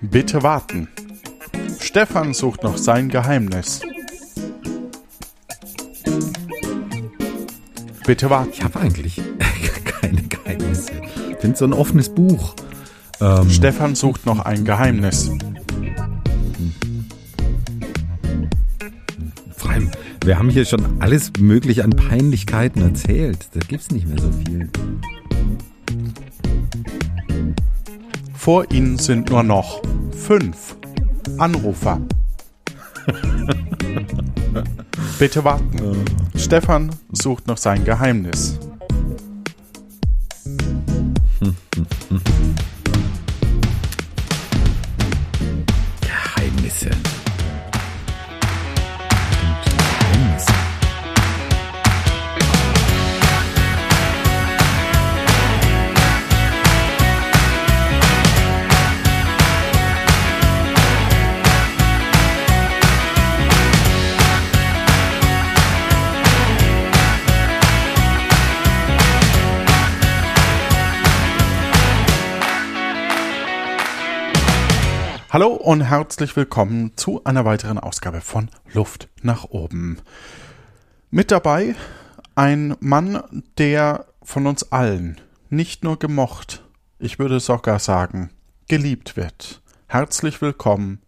Bitte warten. Stefan sucht noch sein Geheimnis. Bitte warten. Ich habe eigentlich keine Geheimnisse. Ich finde so ein offenes Buch. Ähm, Stefan sucht noch ein Geheimnis. vor allem, wir haben hier schon alles mögliche an Peinlichkeiten erzählt. Da gibt's nicht mehr so viel. Vor ihnen sind nur noch fünf Anrufer. Bitte warten. Stefan sucht noch sein Geheimnis. Geheimnisse. und herzlich willkommen zu einer weiteren Ausgabe von Luft nach oben. Mit dabei ein Mann, der von uns allen nicht nur gemocht, ich würde sogar sagen, geliebt wird. Herzlich willkommen,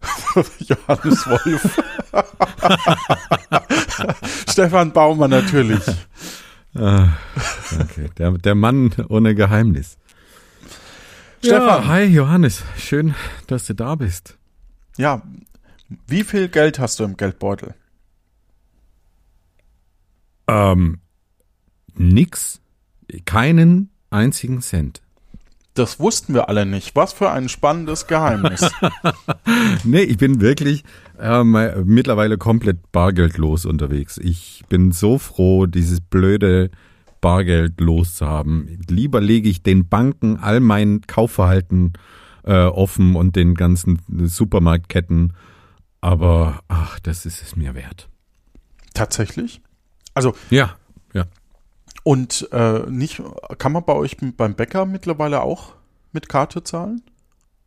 Johannes Wolf. Stefan Baumann natürlich. Ah, okay. Der, der Mann ohne Geheimnis. Stefan. Ja, hi Johannes. Schön, dass du da bist. Ja, wie viel Geld hast du im Geldbeutel? Ähm, nix. Keinen einzigen Cent. Das wussten wir alle nicht. Was für ein spannendes Geheimnis. Nee, ich bin wirklich ähm, mittlerweile komplett bargeldlos unterwegs. Ich bin so froh, dieses blöde Bargeld loszuhaben. Lieber lege ich den Banken all mein Kaufverhalten äh, offen und den ganzen Supermarktketten. Aber ach, das ist es mir wert. Tatsächlich? Also, Ja, ja. und äh, nicht, kann man bei euch beim Bäcker mittlerweile auch mit Karte zahlen?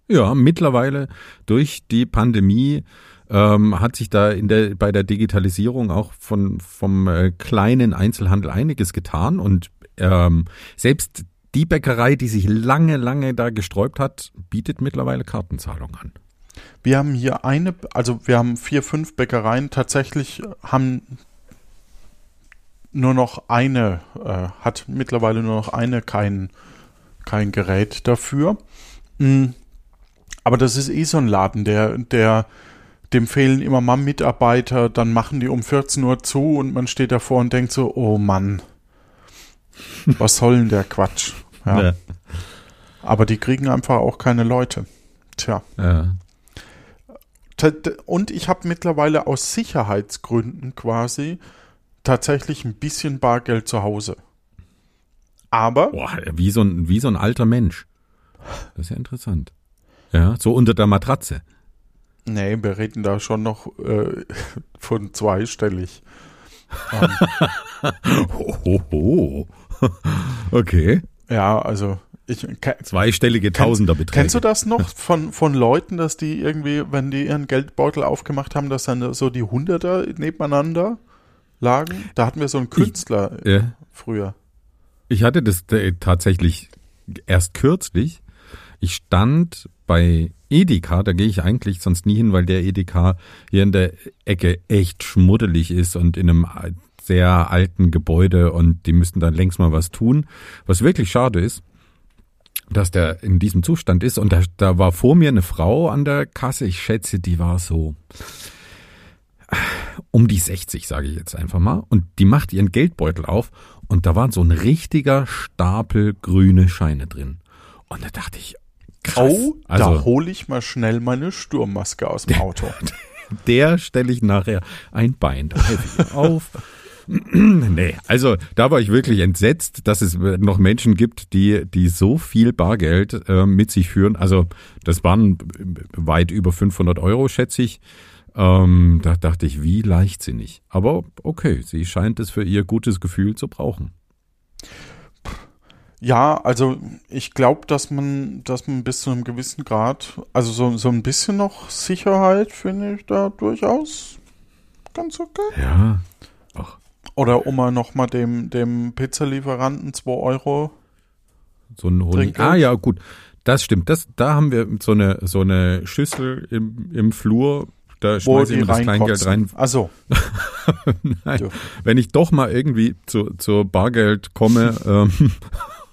Ja, mittlerweile durch die Pandemie ähm, hat sich da in der, bei der Digitalisierung auch von, vom äh, kleinen Einzelhandel einiges getan und ähm, selbst die Bäckerei, die sich lange, lange da gesträubt hat, bietet mittlerweile Kartenzahlung an. Wir haben hier eine, also wir haben vier, fünf Bäckereien. Tatsächlich haben nur noch eine, äh, hat mittlerweile nur noch eine kein, kein Gerät dafür. Mm, Aber das ist eh so ein Laden, der, der, dem fehlen immer mal Mitarbeiter, dann machen die um 14 Uhr zu und man steht davor und denkt so, oh Mann, was soll denn der Quatsch? Ja. Aber die kriegen einfach auch keine Leute. Tja. Ja. Und ich habe mittlerweile aus Sicherheitsgründen quasi tatsächlich ein bisschen Bargeld zu Hause. Aber Boah, wie so, ein, wie so ein alter Mensch. Das ist ja interessant. Ja, so unter der Matratze. Nee, wir reden da schon noch äh, von zweistellig. Ähm, Ho, ho, ho. Okay. ja, also ich ke- Zweistellige Tausenderbeträge. Kennst du das noch von, von Leuten, dass die irgendwie, wenn die ihren Geldbeutel aufgemacht haben, dass dann so die Hunderter nebeneinander lagen? Da hatten wir so einen Künstler Ja. früher. Ich hatte das äh, tatsächlich erst kürzlich. Ich stand bei Edeka, da gehe ich eigentlich sonst nie hin, weil der Edeka hier in der Ecke echt schmuddelig ist und in einem sehr alten Gebäude und die müssten dann längst mal was tun. Was wirklich schade ist, dass der in diesem Zustand ist und da, da war vor mir eine Frau an der Kasse, ich schätze, die war so um die 60, sage ich jetzt einfach mal. Und die macht ihren Geldbeutel auf und da war so ein richtiger Stapel grüne Scheine drin. Und da dachte ich, krass. Oh, da also hole ich mal schnell meine Sturmmaske aus dem Auto. der stelle ich nachher ein Bein da auf. nee, also da war ich wirklich entsetzt, dass es noch Menschen gibt, die, die so viel Bargeld äh, mit sich führen. Also das waren weit über 500 Euro, schätze ich. Ähm, da dachte ich, wie leichtsinnig. Aber okay, sie scheint es für ihr gutes Gefühl zu brauchen. Ja, also ich glaube, dass man, dass man bis zu einem gewissen Grad, also so, so ein bisschen noch Sicherheit finde ich da durchaus ganz okay. Ja. Oder um mal nochmal dem, dem Pizzalieferanten 2 Euro. So ein Honig. Ah ja, gut. Das stimmt. Das, da haben wir so eine, so eine Schüssel im, im Flur. Da schmeiße ich immer das Kleingeld rein. Achso, Nein. Ja. Wenn ich doch mal irgendwie zu, zur Bargeld komme ähm,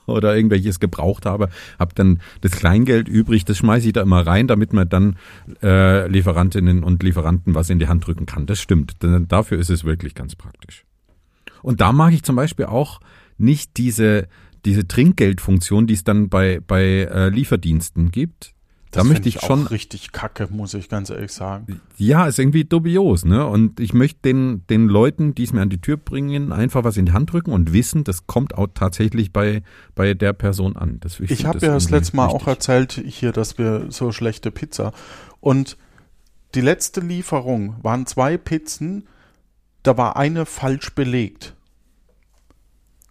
oder irgendwelches gebraucht habe, habe dann das Kleingeld übrig, das schmeiße ich da immer rein, damit man dann äh, Lieferantinnen und Lieferanten was in die Hand drücken kann. Das stimmt. Denn dafür ist es wirklich ganz praktisch. Und da mag ich zum Beispiel auch nicht diese, diese Trinkgeldfunktion, die es dann bei, bei äh, Lieferdiensten gibt. Da das möchte find ich schon auch richtig kacke, muss ich ganz ehrlich sagen. ja, ist irgendwie dubios, ne? Und ich möchte den, den Leuten, die es mir an die Tür bringen, einfach was in die Hand drücken und wissen, das kommt auch tatsächlich bei, bei der Person an. Das, Ich, find habe ja das letzte Mal auch wichtig. erzählt hier, dass wir so schlechte Pizza. Und die letzte Lieferung waren zwei Pizzen, da war eine falsch belegt.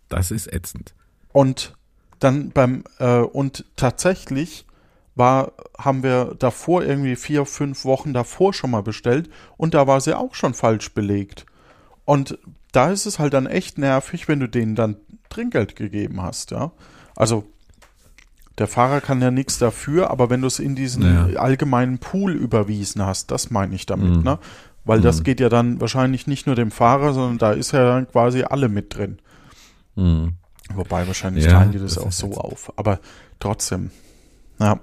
Das ist ätzend. Und dann beim äh, und tatsächlich war, haben wir davor irgendwie vier, fünf Wochen davor schon mal bestellt und da war sie auch schon falsch belegt. Und da ist es halt dann echt nervig, wenn du denen dann Trinkgeld gegeben hast, ja. Also der Fahrer kann ja nichts dafür, aber wenn du es in diesen Ja. allgemeinen Pool überwiesen hast, das meine ich damit, Mhm. ne? Weil das geht ja dann wahrscheinlich nicht nur dem Fahrer, sondern da ist ja dann quasi alle mit drin. Mhm. Wobei wahrscheinlich Ja, teilen die das, das auch so auf. Aber trotzdem. Ja.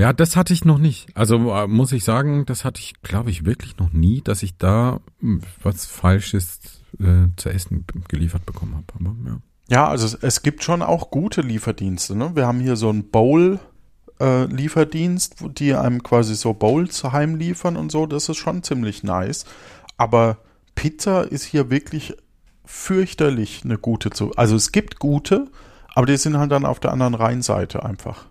Ja, das hatte ich noch nicht. Also äh, muss ich sagen, das hatte ich, glaube ich, wirklich noch nie, dass ich da hm, was Falsches äh, zu essen geliefert bekommen habe. Aber ja. Ja, also es, es gibt schon auch gute Lieferdienste. Ne? Wir haben hier so einen Bowl-Lieferdienst, wo die einem quasi so Bowls heimliefern und so. Das ist schon ziemlich nice. Aber Pizza ist hier wirklich fürchterlich eine gute zu. Also es gibt gute, aber die sind halt dann auf der anderen Rheinseite einfach.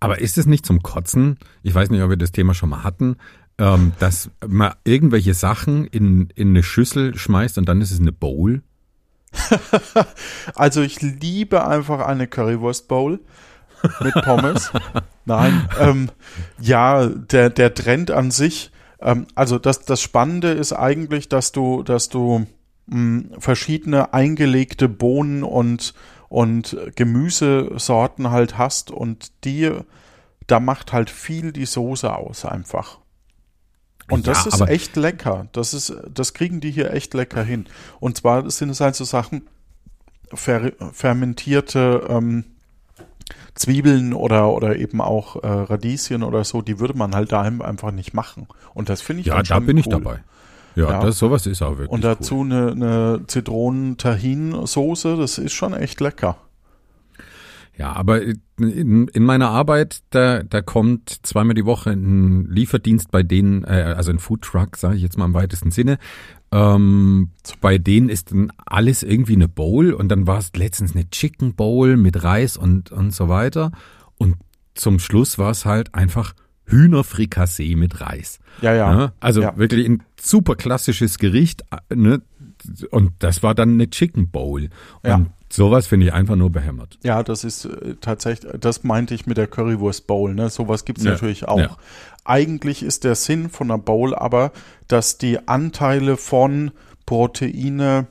Aber ist es nicht zum Kotzen? Ich weiß nicht, ob wir das Thema schon mal hatten, ähm, dass man irgendwelche Sachen in, in eine Schüssel schmeißt und dann ist es eine Bowl. Also ich liebe einfach eine Currywurst Bowl mit Pommes. Nein, ähm, ja, der, der Trend an sich, ähm, also das, das Spannende ist eigentlich, dass du, dass du mh, verschiedene eingelegte Bohnen und, und Gemüsesorten halt hast und die, da macht halt viel die Soße aus einfach. Und das Ja, ist echt lecker. Das ist, das kriegen die hier echt lecker hin. Und zwar sind es halt so Sachen, fer fermentierte ähm, Zwiebeln oder, oder eben auch äh, Radieschen oder so, die würde man halt daheim einfach nicht machen. Und das finde ich Ja, da bin ich cool. dabei. Ja, Ja. Das, sowas ist auch wirklich Und dazu eine, eine Zitronen-Tahin-Soße, das ist schon echt lecker. Ja, aber in, in meiner Arbeit, da, da kommt zweimal die Woche ein Lieferdienst bei denen, äh, also ein Foodtruck, sage ich jetzt mal im weitesten Sinne. Ähm, bei denen ist dann alles irgendwie eine Bowl und dann war es letztens eine Chicken Bowl mit Reis und, und so weiter. Und zum Schluss war es halt einfach Hühnerfrikassee mit Reis. Ja, ja. Ne? Also Ja. wirklich ein super klassisches Gericht. Ne? Und das war dann eine Chicken Bowl. Und Ja. sowas finde ich einfach nur behämmert. Ja, das ist äh, tatsächlich, das meinte ich mit der Currywurst Bowl, ne? Sowas gibt's Ja, natürlich auch. Eigentlich ist der Sinn von einer Bowl aber, dass die Anteile von Proteine,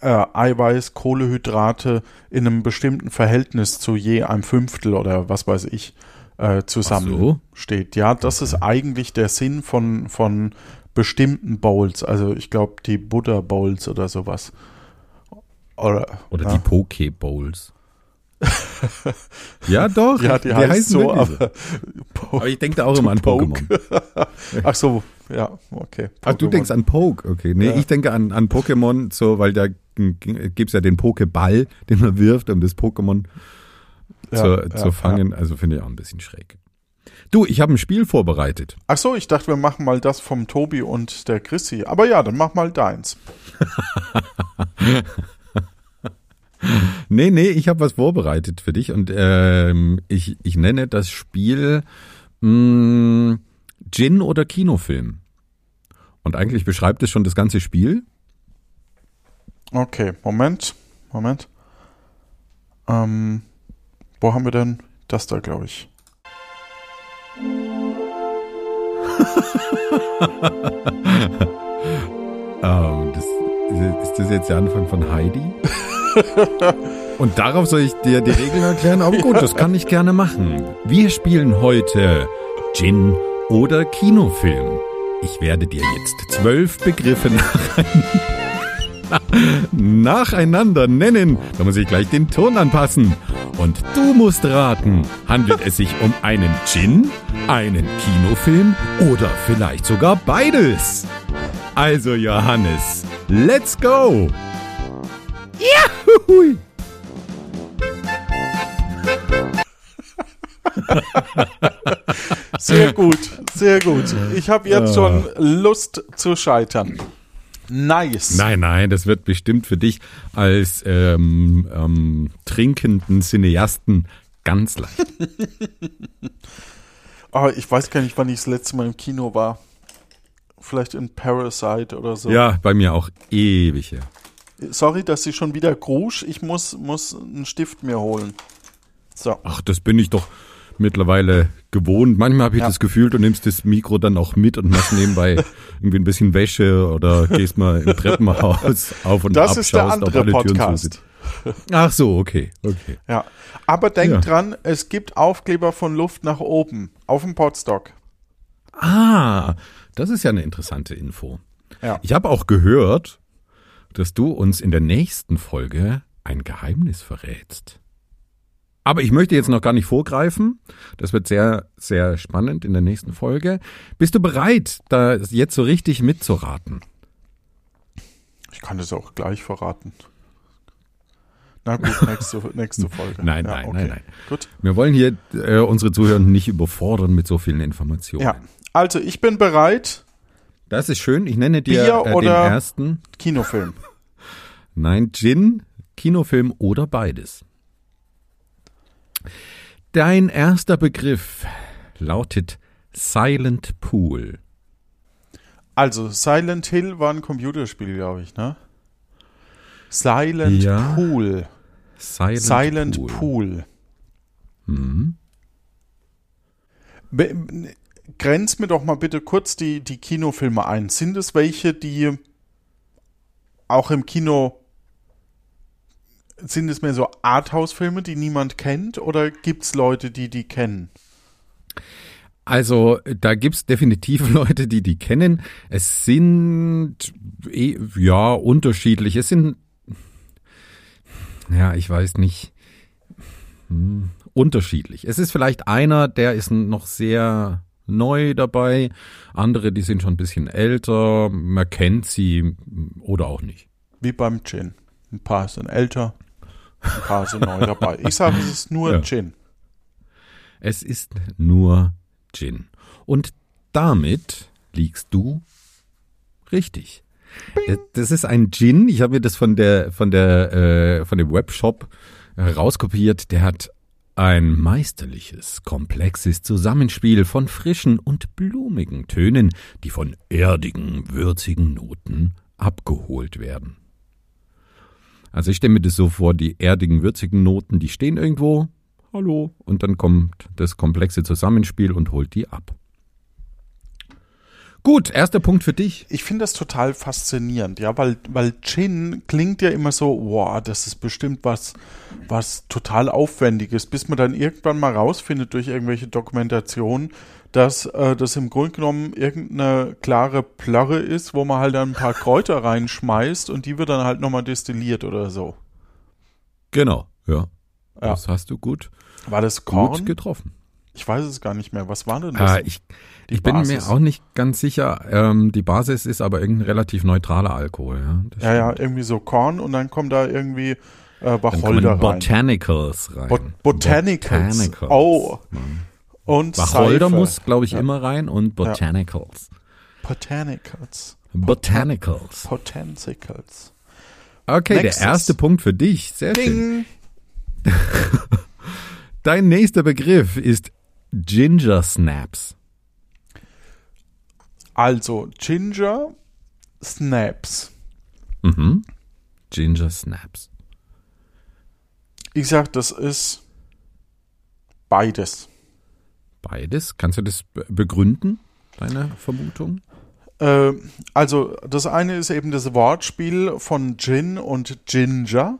äh, Eiweiß, Kohlehydrate in einem bestimmten Verhältnis zu je einem Fünftel oder was weiß ich äh, zusammen Ach so? steht. Ja, das ist eigentlich der Sinn von, von bestimmten Bowls. Also ich glaube die Buddha Bowls oder sowas. Oder, Oder ja. die Poke Bowls. ja, doch. Ja, die, heißt so, wirklich aber, Aber ich denke da auch immer an. Pokémon. Ach so, ja, okay. Ach, du Pokémon. denkst an Poke, okay. Nee, Ja. ich denke an, an Pokémon, so, weil da gibt's ja den Pokéball, den man wirft, um das Pokémon Zu, ja, zu fangen. Also finde ich auch ein bisschen schräg. Du, ich habe ein Spiel vorbereitet. Ach so, ich dachte, wir machen mal das vom Tobi und der Chrissy. Aber ja, dann mach mal deins. Nee, nee, ich habe was vorbereitet für dich und ähm, ich, ich nenne das Spiel mh, Gin oder Kinofilm. Und eigentlich beschreibt es schon das ganze Spiel. Okay, Moment, Moment. Ähm, wo haben wir denn? Das da, glaube ich. Oh, das, ist das jetzt der Anfang von Heidi? Und darauf soll ich dir die Regeln erklären? Aber gut, das kann ich gerne machen. Wir spielen heute Gin oder Kinofilm. Ich werde dir jetzt zwölf Begriffe nacheinander nennen. Da muss ich gleich den Ton anpassen. Und du musst raten, handelt es sich um einen Gin, einen Kinofilm oder vielleicht sogar beides? Also Johannes, let's go! Juhu! Sehr gut, sehr gut. Ich habe jetzt schon Lust zu scheitern. Nice. Nein, nein, das wird bestimmt für dich als ähm, ähm, trinkenden Cineasten ganz leicht. Aber ich weiß gar nicht, wann ich das letzte Mal im Kino war. Vielleicht in Parasite oder so. Ja, bei mir auch ewig her. Sorry, dass sie schon wieder grusch. Ich muss, muss einen Stift mir holen. So. Ach, das bin ich doch mittlerweile gewohnt. Manchmal habe ich Ja. das Gefühl, du nimmst das Mikro dann auch mit und machst nebenbei irgendwie ein bisschen Wäsche oder gehst mal im Treppenhaus auf und Das ab, ist der andere Podcast. Ach so, okay, okay. Ja. Aber denk Ja. dran, es gibt Aufkleber von Luft nach oben auf dem Podstock. Ah, das ist ja eine interessante Info. Ja. Ich habe auch gehört, dass du uns in der nächsten Folge ein Geheimnis verrätst. Aber ich möchte jetzt noch gar nicht vorgreifen. Das wird sehr, sehr spannend in der nächsten Folge. Bist du bereit, da jetzt so richtig mitzuraten? Ich kann das auch gleich verraten. Na gut, nächste, nächste Folge. Nein, ja, nein, okay. nein, nein. Gut. Wir wollen hier äh, unsere Zuhörer nicht überfordern mit so vielen Informationen. Ja. Also, ich bin bereit. Das ist schön. Ich nenne dir Bier äh, den ersten. Kinofilm. Nein, Gin, Kinofilm oder beides. Dein erster Begriff lautet Silent Pool. Also, Silent Hill war ein Computerspiel, glaube ich, ne? Silent Ja. Pool. Silent, Silent Pool. Pool. Mhm. Grenz mir doch mal bitte kurz die, die Kinofilme ein. Sind es welche, die auch im Kino sind es mehr so Arthouse-Filme, die niemand kennt, oder gibt es Leute, die die kennen? Also, da gibt's definitiv Leute, die die kennen. Es sind, eh, ja, unterschiedlich. Es sind, ja, ich weiß nicht, hm, unterschiedlich. Es ist vielleicht einer, der ist noch sehr neu dabei. Andere, die sind schon ein bisschen älter. Man kennt sie oder auch nicht. Wie beim Gin. Ein paar sind älter, ein paar sind neu dabei. Ich sage, es ist nur Ja. Gin. Es ist nur Gin. Und damit liegst du richtig. Äh, Das ist ein Gin. Ich habe mir das von der von der äh, von dem Webshop rauskopiert. Der hat ein meisterliches, komplexes Zusammenspiel von frischen und blumigen Tönen, die von erdigen, würzigen Noten abgeholt werden. Also ich stelle mir das so vor, die erdigen, würzigen Noten, die stehen irgendwo, hallo, und dann kommt das komplexe Zusammenspiel und holt die ab. Gut, erster Punkt für dich. Ich finde das total faszinierend, ja, weil, weil Gin klingt ja immer so, wow, das ist bestimmt was, was total Aufwendiges, bis man dann irgendwann mal rausfindet durch irgendwelche Dokumentationen, dass äh, das im Grunde genommen irgendeine klare Plörre ist, wo man halt dann ein paar Kräuter reinschmeißt und die wird dann halt nochmal destilliert oder so. Genau, ja. Ja. Das hast du gut, War das gut Korn? getroffen. Ich weiß es gar nicht mehr. Was war denn das? Ah, ich ich bin mir auch nicht ganz sicher. Ähm, die Basis ist aber irgendein relativ neutraler Alkohol. Ja, das ja, ja, irgendwie so Korn und dann kommt da irgendwie äh, Wacholder rein. Botanicals rein. Bot Botanicals. Botanicals. Oh. Und Wacholder Seife. muss, glaube ich, Ja. immer rein und Botanicals. Botanicals. Botanicals. Potenticals. Okay, Nächstes. der erste Punkt für dich. Sehr schön. Ding. Dein nächster Begriff ist Ginger Snaps. Also Ginger Snaps. Mhm. Ginger Snaps. Ich sag, das ist beides. Beides. Kannst du das be- begründen, deine Vermutung? Äh, also, das eine ist eben das Wortspiel von Gin und Ginger.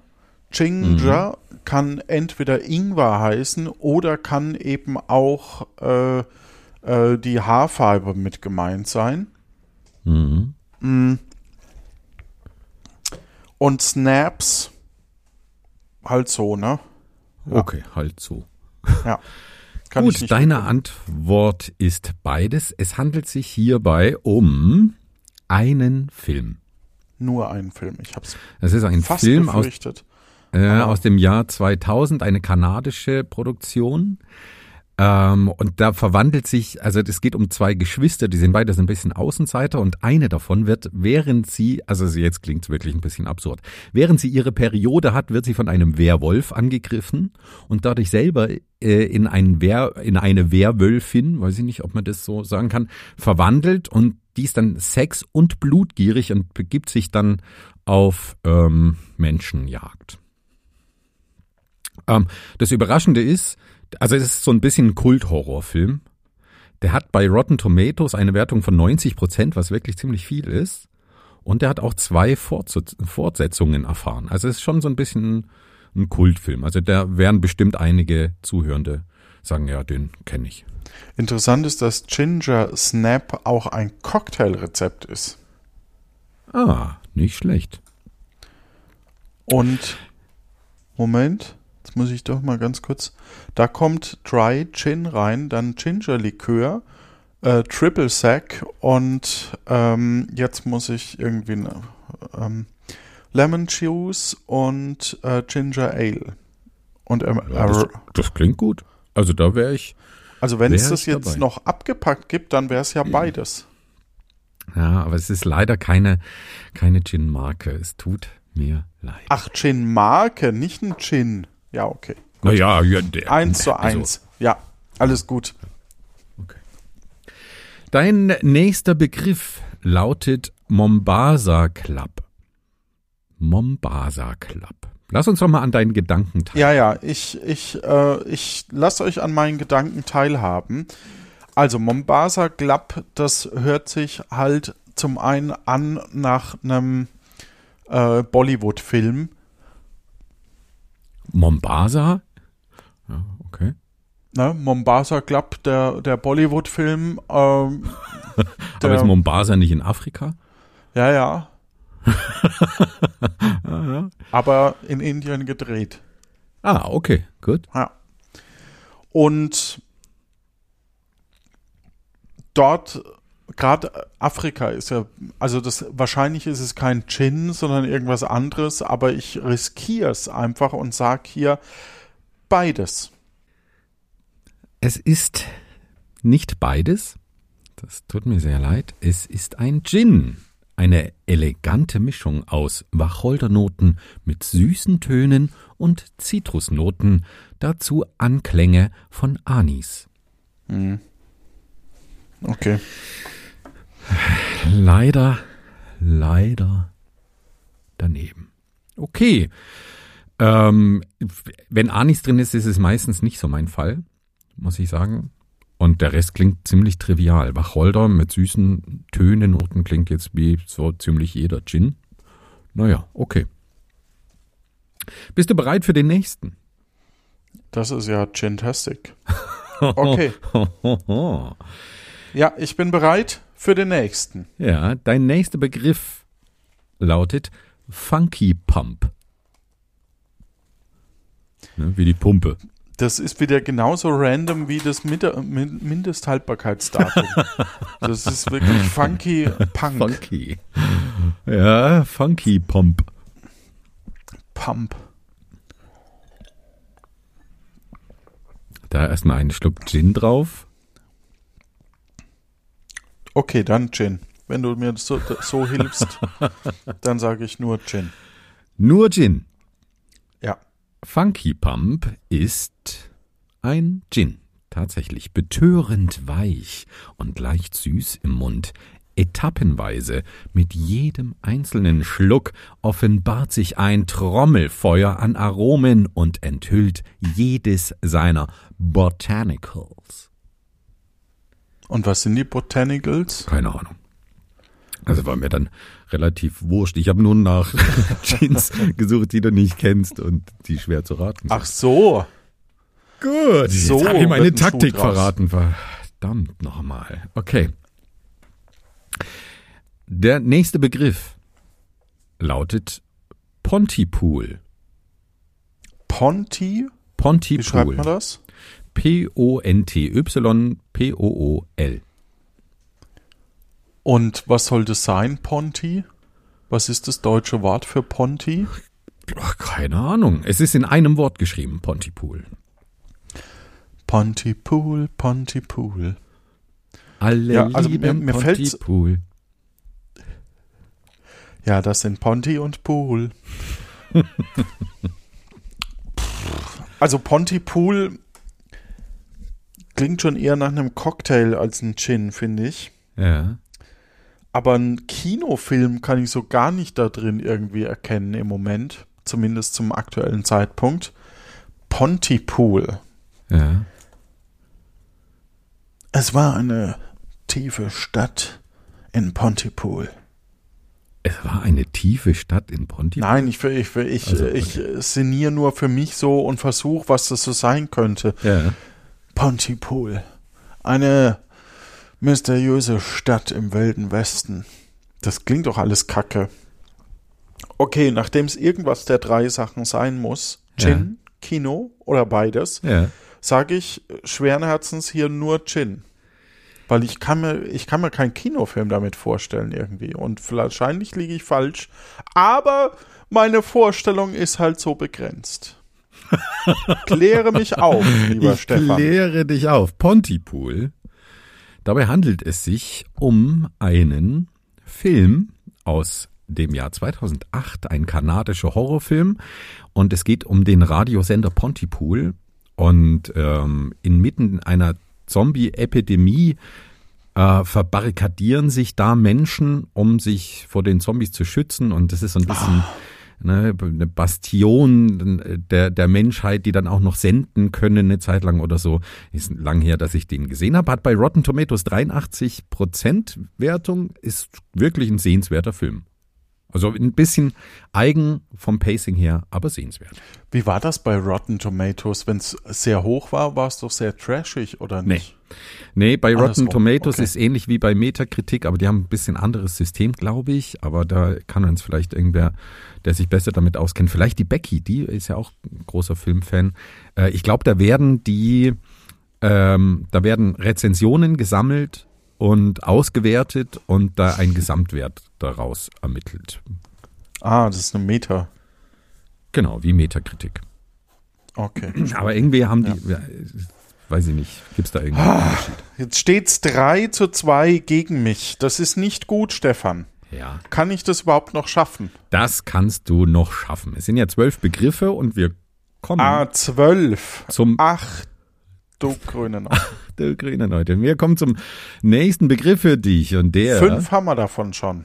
Ginger kann entweder Ingwer heißen oder kann eben auch äh, äh, die Haarfarbe mit gemeint sein. Mhm. Mm. Und Snaps halt so, ne? Okay, halt so. Ja. Kann Gut, deine begründen. Antwort ist beides. Es handelt sich hierbei um einen Film. Nur einen Film. Ich hab's Es ist ein fast Film aus, äh, aus dem Jahr 2000, eine kanadische Produktion. Ähm, und da verwandelt sich, also es geht um zwei Geschwister, die sind beide so ein bisschen Außenseiter und eine davon wird, während sie, also jetzt klingt es wirklich ein bisschen absurd, während sie ihre Periode hat, wird sie von einem Werwolf angegriffen und dadurch selber äh, in, ein Wer, in eine Werwölfin, weiß ich nicht, ob man das so sagen kann, verwandelt und die ist dann sex- und blutgierig und begibt sich dann auf ähm, Menschenjagd. Ähm, das Überraschende ist, also es ist so ein bisschen ein Kult-Horrorfilm. Der hat bei Rotten Tomatoes eine Wertung von 90 Prozent, was wirklich ziemlich viel ist. Und der hat auch zwei Fortsetz- Fortsetzungen erfahren. Also es ist schon so ein bisschen ein Kultfilm. Also da werden bestimmt einige Zuhörende sagen, ja, den kenne ich. Interessant ist, dass Ginger Snap auch ein Cocktailrezept ist. Ah, nicht schlecht. Und Moment, jetzt muss ich doch mal ganz kurz. Da kommt Dry Gin rein, dann Ginger Likör, äh, Triple Sec und ähm, jetzt muss ich irgendwie ne, ähm, Lemon Juice und äh, Ginger Ale. Und ähm, Ja, das, das klingt gut. Also da wäre ich, also wenn es das jetzt dabei. noch abgepackt gibt, dann wäre es ja beides. ja, aber es ist leider keine, keine Gin-Marke. Es tut mir leid. Ach, Gin Marke, nicht ein Gin. Ja, okay. naja, ja, der, Eins zu also, eins. Ja, alles gut. Dein nächster Begriff lautet Mombasa Club. Mombasa Club. Lass uns doch mal an deinen Gedanken teilhaben. Ja, ja, ich, ich, äh, ich lasse euch an meinen Gedanken teilhaben. Also Mombasa Club, das hört sich halt zum einen an nach einem äh, Bollywood-Film. Mombasa? Ja, okay. Ne? Mombasa Club, der, der Bollywood-Film. Ähm, Aber ist der, Mombasa nicht in Afrika? ja, ja. Aber in Indien gedreht. Ah, okay, gut. Ja. Und dort, gerade Afrika ist ja, also das wahrscheinlich ist es kein Gin, sondern irgendwas anderes, aber ich riskiere es einfach und sage hier beides. Es ist nicht beides. Das tut mir sehr leid. Es ist ein Gin. Eine elegante Mischung aus Wacholdernoten mit süßen Tönen und Zitrusnoten, dazu Anklänge von Anis. Okay. Leider, leider daneben. Okay. Ähm, wenn Anis drin ist, ist es meistens nicht so mein Fall, muss ich sagen. Und der Rest klingt ziemlich trivial. Wacholder mit süßen Tönen, Noten klingt jetzt wie so ziemlich jeder Gin. Naja, okay. Bist du bereit für den nächsten? Das ist ja Gintastic. Okay. Ja, ich bin bereit für den nächsten. ja, dein nächster Begriff lautet Funky Pump. Ne, wie die Pumpe. Das ist wieder genauso random wie das Mindesthaltbarkeitsdatum. das ist wirklich funky Punk. Funky. Ja, Funky Pump. Pump. Da erstmal einen Schluck Gin drauf. Okay, dann Gin. Wenn du mir so, so hilfst, dann sage ich nur Gin. Nur Gin. Ja. Funky Pump ist ein Gin. Tatsächlich betörend weich und leicht süß im Mund. etappenweise. Mit jedem einzelnen Schluck offenbart sich ein Trommelfeuer an Aromen und enthüllt jedes seiner Botanicals. Und was sind die Botanicals? Keine Ahnung. Also war mir dann relativ wurscht. Ich habe nur nach Gins gesucht, die du nicht kennst und die schwer zu raten sind. Ach so. Gut, So jetzt habe ich meine Taktik verraten. Verdammt nochmal. Okay. Der nächste Begriff lautet Pontypool. Ponty? Wie schreibt man Pontypool. das? P-O-N-T-Y-P-O-O-L. Und was soll das sein, Ponty? Was ist das deutsche Wort für Ponty? Ach, keine Ahnung. Es ist in einem Wort geschrieben, Pontypool. Pontypool, Pontypool. Alle Ja, also lieben mir- mir Pontypool. Ja, das sind Ponty und Pool. also Pontypool klingt schon eher nach einem Cocktail als ein Gin, finde ich. Ja. Aber einen Kinofilm kann ich so gar nicht da drin irgendwie erkennen im Moment. Zumindest zum aktuellen Zeitpunkt. Pontypool. Ja. Es war eine tiefe Stadt in Pontypool. Es war eine tiefe Stadt in Pontypool. Nein, ich, ich, ich, Also, ich sinniere nur für mich so und versuche, was das so sein könnte. Ja. Pontypool. Eine mysteriöse Stadt im wilden Westen. Das klingt doch alles kacke. Okay, nachdem es irgendwas der drei Sachen sein muss, Gin, Kino oder beides, Ja. sage ich äh, schweren Herzens hier nur Gin. Weil ich kann mir, ich kann mir keinen Kinofilm damit vorstellen irgendwie. Und wahrscheinlich liege ich falsch. Aber meine Vorstellung ist halt so begrenzt. Kläre mich auf, lieber ich Stefan. kläre dich auf. Pontypool. Dabei handelt es sich um einen Film aus dem Jahr 2008, ein kanadischer Horrorfilm. Und es geht um den Radiosender Pontypool. Und ähm, inmitten einer Zombie-Epidemie äh, verbarrikadieren sich da Menschen, um sich vor den Zombies zu schützen. Und das ist so ein bisschen ne, eine Bastion der, der Menschheit, die dann auch noch senden können eine Zeit lang oder so. Ist lang her, dass ich den gesehen habe. Hat bei Rotten Tomatoes 83 Prozent Wertung. Ist wirklich ein sehenswerter Film. Also ein bisschen eigen vom Pacing her, aber sehenswert. Wie war das bei Rotten Tomatoes? Wenn es sehr hoch war, war es doch sehr trashig, oder nicht? Nee, bei Rotten Andersrum, Tomatoes okay. ist ähnlich wie bei Metakritik, aber die haben ein bisschen anderes System, glaube ich. Aber da kann uns vielleicht irgendwer, der sich besser damit auskennt, vielleicht die Becky, die ist ja auch ein großer Filmfan. Äh, ich glaube, da werden die, ähm, da werden Rezensionen gesammelt und ausgewertet und da ein Gesamtwert daraus ermittelt. Ah, das ist eine Meta. Genau, wie Metakritik. Okay. Aber irgendwie haben die, ja. weiß ich nicht, gibt es da irgendeinen Unterschied? Jetzt steht's 3 zu 2 gegen mich. Das ist nicht gut, Stefan. Ja. Kann ich das überhaupt noch schaffen? Das kannst du noch schaffen. Es sind ja zwölf Begriffe und wir kommen Ah, 12. zum Ach, du grüne Neune. der grüne Leute. Wir kommen zum nächsten Begriff für dich und der Fünf haben wir davon schon.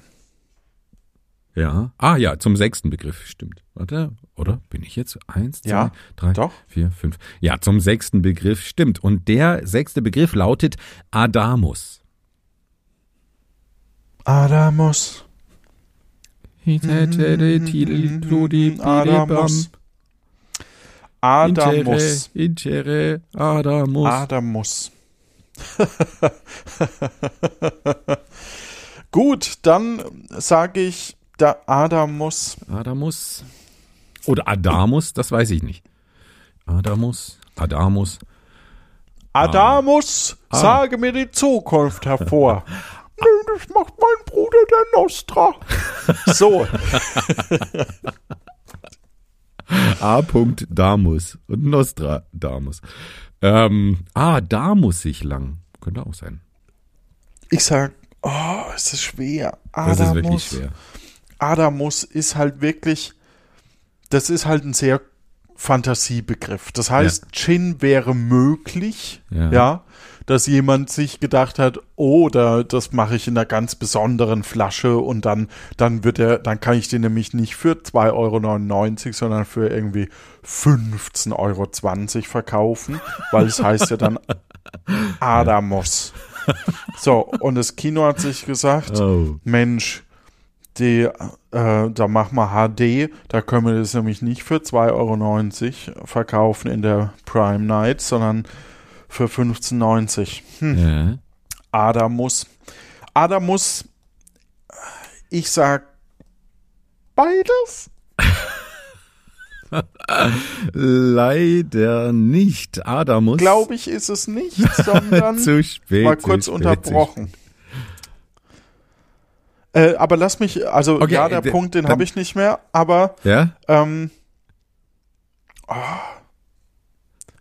ja. Ah ja, zum sechsten Begriff, stimmt. Warte, oder bin ich jetzt eins, zwei, Ja, drei, doch. vier, fünf. Ja, zum sechsten Begriff, stimmt. Und der sechste Begriff lautet Adamus. Adamus. Adamus. Adamus. Adamus. Adamus. Adamus. Gut, dann sage ich der Adamus. Adamus. Oder Adamus, das weiß ich nicht. Adamus, Adamus. Adamus, Ah. sage mir die Zukunft hervor. Nö, das macht mein Bruder der Nostra. So, A. Damus und Nostradamus. Ähm, ah, da muss ich lang. Könnte auch sein. ich sag, oh, es ist schwer. Das Adamus. ist wirklich schwer. Adamus ist halt wirklich, das ist halt ein sehr Fantasiebegriff. Das heißt, Gin wäre möglich, Ja. ja. Dass jemand sich gedacht hat, oh, da, das mache ich in einer ganz besonderen Flasche und dann, dann wird er, dann kann ich den nämlich nicht für 2,99 Euro, sondern für irgendwie 15,20 Euro verkaufen, weil es heißt ja dann Adamos. So, und das Kino hat sich gesagt, Oh. Mensch, die, äh, da machen wir HD, da können wir das nämlich nicht für 2,90 Euro verkaufen in der Prime Night, sondern für 15,90. Hm. Ja. Adamus. Adamus, ich sag beides. Leider nicht. Adamus. Glaube ich, ist es nicht, sondern zu spät. mal kurz spät, unterbrochen. Äh, aber lass mich, also Okay, ja, der äh, Punkt, den habe ich nicht mehr, aber Ja? ähm, oh,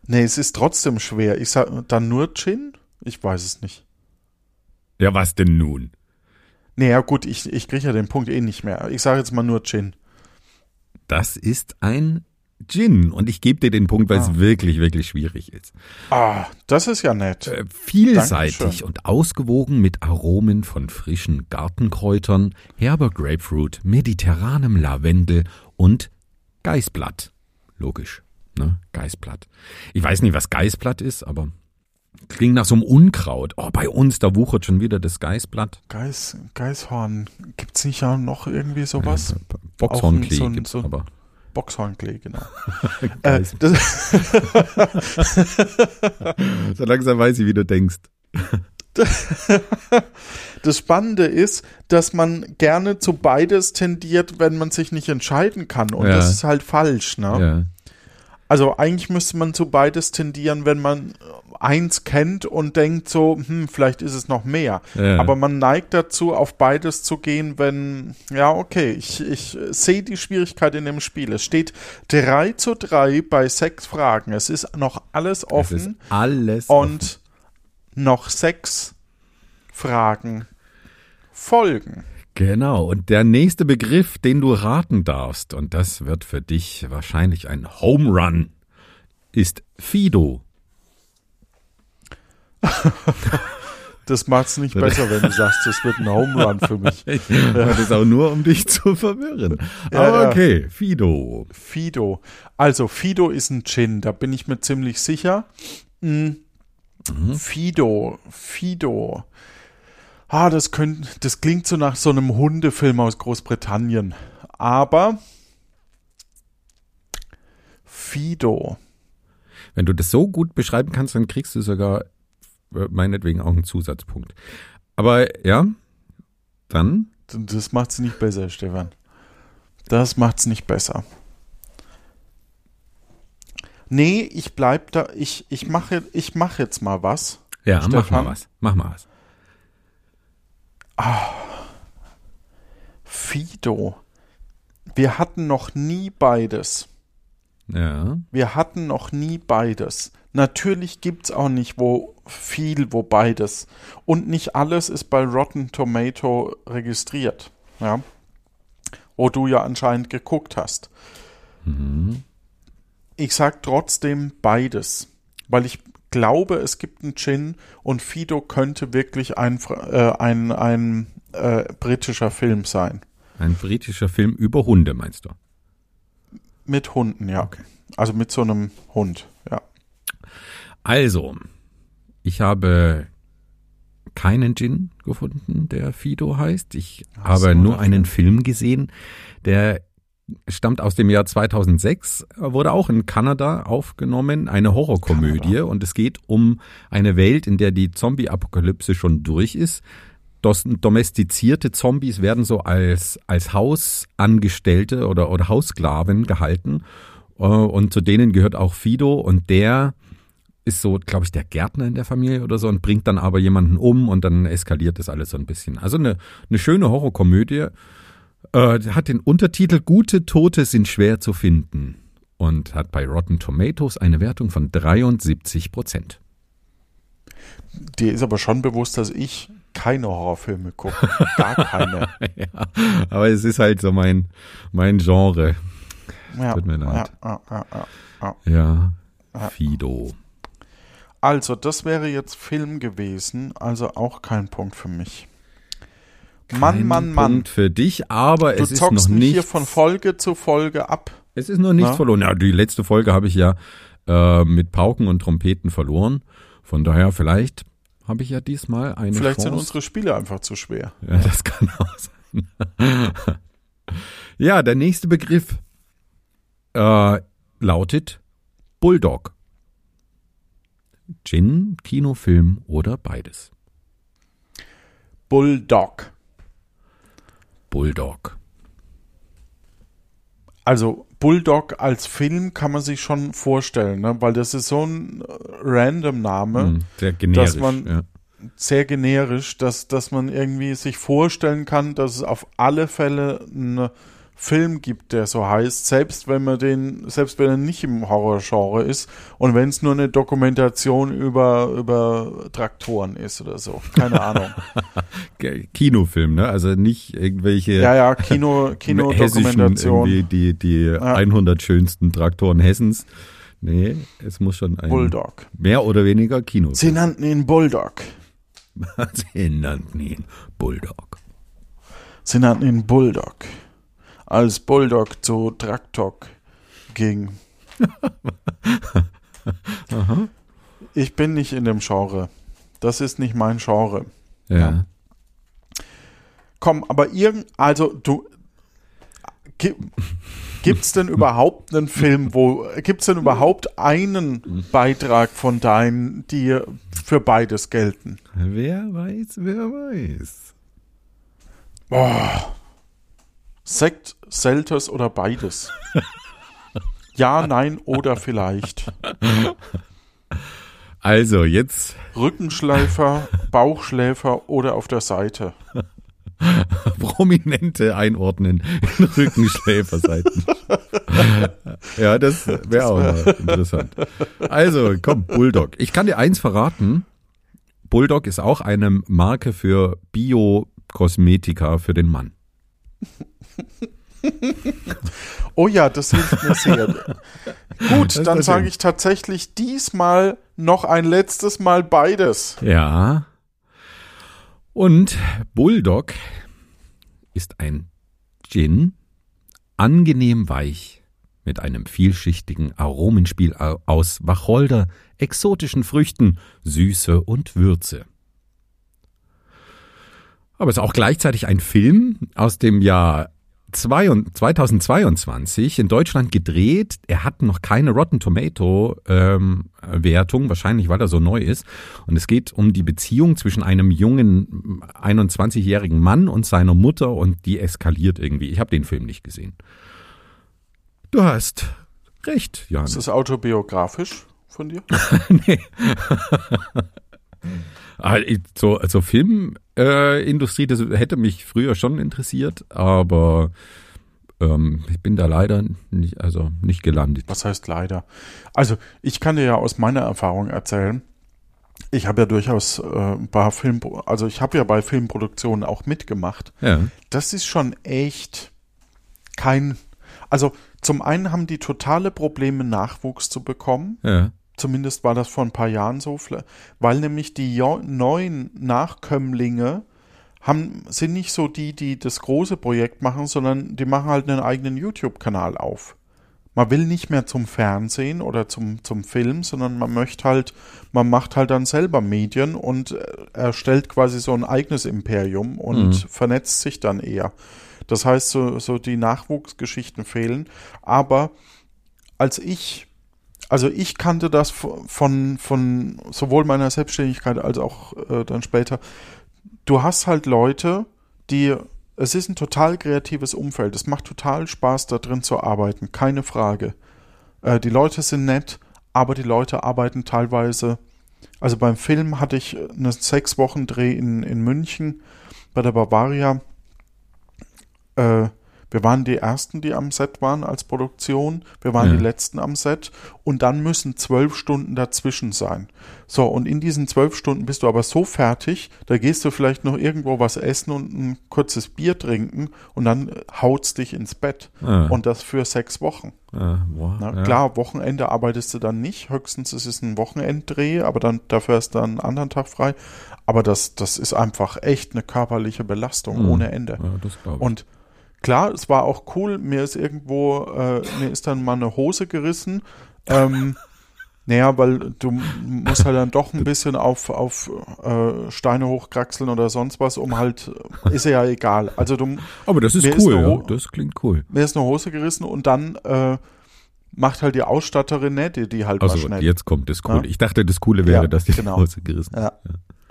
nee, es ist trotzdem schwer. Ich sag dann nur Gin? Ich weiß es nicht. Ja, was denn nun? Nee, ja gut, ich, ich kriege ja den Punkt eh nicht mehr. Ich sage jetzt mal nur Gin. Das ist ein Gin. Und ich gebe dir den Punkt, weil Ah. es wirklich, wirklich schwierig ist. Ah, das ist ja nett. Äh, vielseitig Dankeschön. und ausgewogen mit Aromen von frischen Gartenkräutern, herber Grapefruit, mediterranem Lavendel und Geißblatt. Logisch, ne? Geißblatt. Ich weiß nicht, was Geißblatt ist, aber klingt nach so einem Unkraut. Oh, bei uns, da wuchert schon wieder das Geißblatt. Geiß, Geißhorn. Gibt's nicht ja noch irgendwie sowas? Äh, Boxhornklee so gibt's so aber. Boxhornklee, genau. äh, So langsam weiß ich, wie du denkst. das Spannende ist, dass man gerne zu beides tendiert, wenn man sich nicht entscheiden kann. Und Ja. das ist halt falsch, ne? Ja. Also eigentlich müsste man zu beides tendieren, wenn man eins kennt und denkt so, hm, vielleicht ist es noch mehr. Ja. Aber man neigt dazu, auf beides zu gehen, wenn, ja, okay, ich, ich sehe die Schwierigkeit in dem Spiel. Es steht 3 zu 3 bei sechs Fragen. Es ist noch alles Es ist offen alles offen. und noch sechs Fragen folgen. Genau, und der nächste Begriff, den du raten darfst, und das wird für dich wahrscheinlich ein Home Run, ist Fido. Das macht es nicht besser, wenn du sagst, das wird ein Home Run für mich. Das ist auch nur, um dich zu verwirren. Aber ja. okay, Fido. Fido. Also Fido ist ein Gin, da bin ich mir ziemlich sicher. Mm. Fido, Fido. Ah, das könnte, das klingt so nach so einem Hundefilm aus Großbritannien. Aber Fido. Wenn du das so gut beschreiben kannst, dann kriegst du sogar äh, meinetwegen auch einen Zusatzpunkt. Aber ja, dann Das macht's nicht besser, Stefan. Das macht's nicht besser. Nee, ich bleib da, ich, ich mache, ich mache jetzt mal was. ja, mach Stefan? mal was. Mach mal was. Fido. Wir hatten noch nie beides. Ja, Wir hatten noch nie beides. Natürlich gibt's auch nicht wo viel, wo beides. Und nicht alles ist bei Rotten Tomato registriert. Ja. Wo du ja anscheinend geguckt hast. Ich sag trotzdem beides. Weil ich glaube, es gibt einen Gin und Fido könnte wirklich ein, äh, ein, ein äh, britischer Film sein. ein britischer Film über Hunde, meinst du? Mit Hunden, ja. Also mit so einem Hund, ja. Also, ich habe keinen Gin gefunden, der Fido heißt. Ich Ach habe so, nur einen Film gesehen, der stammt aus dem Jahr 2006, wurde auch in Kanada aufgenommen, eine Horrorkomödie und es geht um eine Welt, in der die Zombie-Apokalypse schon durch ist. Dos domestizierte Zombies werden so als, als Hausangestellte oder, oder Haussklaven gehalten äh, und zu denen gehört auch Fido und der ist so, glaube ich, der Gärtner in der Familie oder so und bringt dann aber jemanden um und dann eskaliert das alles so ein bisschen. Also eine, eine schöne Horrorkomödie. Äh, hat den Untertitel Gute Tote sind schwer zu finden und hat bei Rotten Tomatoes eine Wertung von 73 Prozent. Dir ist aber schon bewusst, dass ich keine Horrorfilme gucke. Gar keine. ja, aber es ist halt so mein, mein Genre. Ja, Tut mir leid. Ja, ja, ja. Fido. Also, das wäre jetzt Film gewesen, also auch kein Punkt für mich. Mann, Mann, Mann. Punkt für dich, aber Du es ist zockst noch mich nicht. hier von Folge zu Folge ab. Es ist noch nichts Na? verloren. Ja, die letzte Folge habe ich ja äh, mit Pauken und Trompeten verloren. Von daher, vielleicht habe ich ja diesmal eine Vielleicht Chance. sind unsere Spiele einfach zu schwer. Ja, das kann auch sein. ja, der nächste Begriff äh, lautet Bulldog. Gin, Kinofilm oder beides. Bulldog. Bulldog. Also Bulldog als Film kann man sich schon vorstellen, ne? weil das ist so ein äh, random Name, Hm, sehr generisch. man- ja. sehr generisch, dass, dass man irgendwie sich vorstellen kann, dass es auf alle Fälle einen Film gibt, der so heißt, selbst wenn man den, selbst wenn er nicht im Horrorgenre ist und wenn es nur eine Dokumentation über, über Traktoren ist oder so. Keine Ahnung. Kinofilm, ne? Also nicht irgendwelche ja, ja, Kino, Kino-Dokumentation. die, die 100 schönsten Traktoren Hessens. Nee, es muss schon ein Bulldog. mehr oder weniger Kino. Sie nannten ihn Bulldog. Sie nannten ihn Bulldog. Sie nannten ihn Bulldog. Als Bulldog zu Traktok ging. ich bin nicht in dem Genre. Das ist nicht mein Genre. Ja. Ja. Komm, aber irgend, also du, gi- gibt's denn überhaupt einen Film, wo, gibt's denn überhaupt einen Beitrag von deinen, die für beides gelten? Wer weiß, wer weiß. Boah. Sekt, Selters oder beides? ja, nein oder vielleicht. Also, jetzt Rückenschleifer, Bauchschläfer oder auf der Seite. Prominente einordnen in Rückenschläferseiten. ja, das wäre auch mal interessant. Also, komm, Bulldog. Ich kann dir eins verraten. Bulldog ist auch eine Marke für Bio-Kosmetika für den Mann. Oh ja, das hilft mir sehr. Gut, dann sage ich tatsächlich diesmal noch ein letztes Mal beides. Ja. Und Bulldog ist ein Gin, angenehm weich, mit einem vielschichtigen Aromenspiel au- aus Wacholder, exotischen Früchten, Süße und Würze. Aber es ist auch gleichzeitig ein Film aus dem Jahr zwei- 2022 in Deutschland gedreht. Er hat noch keine Rotten Tomato ähm, Wertung, wahrscheinlich weil er so neu ist. Und es geht um die Beziehung zwischen einem jungen 21-jährigen Mann und seiner Mutter und die eskaliert irgendwie. Ich habe den Film nicht gesehen. Du hast recht, Jan. Ist das autobiografisch von dir? nee. Ah, so, also Filmindustrie, äh, das hätte mich früher schon interessiert, aber ähm, ich bin da leider nicht, also nicht gelandet. Was heißt leider? Also, ich kann dir ja aus meiner Erfahrung erzählen. Ich habe ja durchaus äh, ein paar Film, also ich habe ja bei Filmproduktionen auch mitgemacht. Ja, Das ist schon echt kein, also zum einen haben die totale Probleme, Nachwuchs zu bekommen. ja, Zumindest war das vor ein paar Jahren so, weil nämlich die neuen Nachkömmlinge haben, sind nicht so die, die das große Projekt machen, sondern die machen halt einen eigenen YouTube-Kanal auf. Man will nicht mehr zum Fernsehen oder zum, zum Film, sondern man möchte halt, man macht halt dann selber Medien und äh, erstellt quasi so ein eigenes Imperium und vernetzt sich dann eher. Das heißt, so, so die Nachwuchsgeschichten fehlen. Aber als ich also ich kannte das von, von sowohl meiner Selbstständigkeit als auch äh, dann später. Du hast halt Leute, die, es ist ein total kreatives Umfeld. Es macht total Spaß, da drin zu arbeiten, keine Frage. Äh, die Leute sind nett, aber die Leute arbeiten teilweise. Also beim Film hatte ich eine sechs Wochen Dreh in, in München bei der Bavaria. Äh, wir waren die Ersten, die am Set waren als Produktion. Wir waren Ja. die Letzten am Set. Und dann müssen zwölf Stunden dazwischen sein. So, und in diesen zwölf Stunden bist du aber so fertig, da gehst du vielleicht noch irgendwo was essen und ein kurzes Bier trinken und dann äh, haut's dich ins Bett. Ah. Und das für sechs Wochen. Ah, boah, Na, ja. Klar, Wochenende arbeitest du dann nicht. Höchstens ist es ein Wochenenddreh, aber dann dafür hast du dann einen anderen Tag frei. Aber das, das ist einfach echt eine körperliche Belastung Mhm. ohne Ende. Ja, das glaube ich. Und klar, es war auch cool. Mir ist irgendwo, äh, mir ist dann mal eine Hose gerissen. Ähm, naja, weil du musst halt dann doch ein bisschen auf, auf äh, Steine hochkraxeln oder sonst was, um halt, ist ja egal. Also du, Aber das ist ist cool, eine ja. Das klingt cool. mir ist eine Hose gerissen und dann äh, macht halt die Ausstatterin ne, die, die halt mal Also schnell. jetzt kommt das Coole. Ja. Ich dachte, das Coole wäre, Ja, dass die genau. Hose gerissen ist. Ja.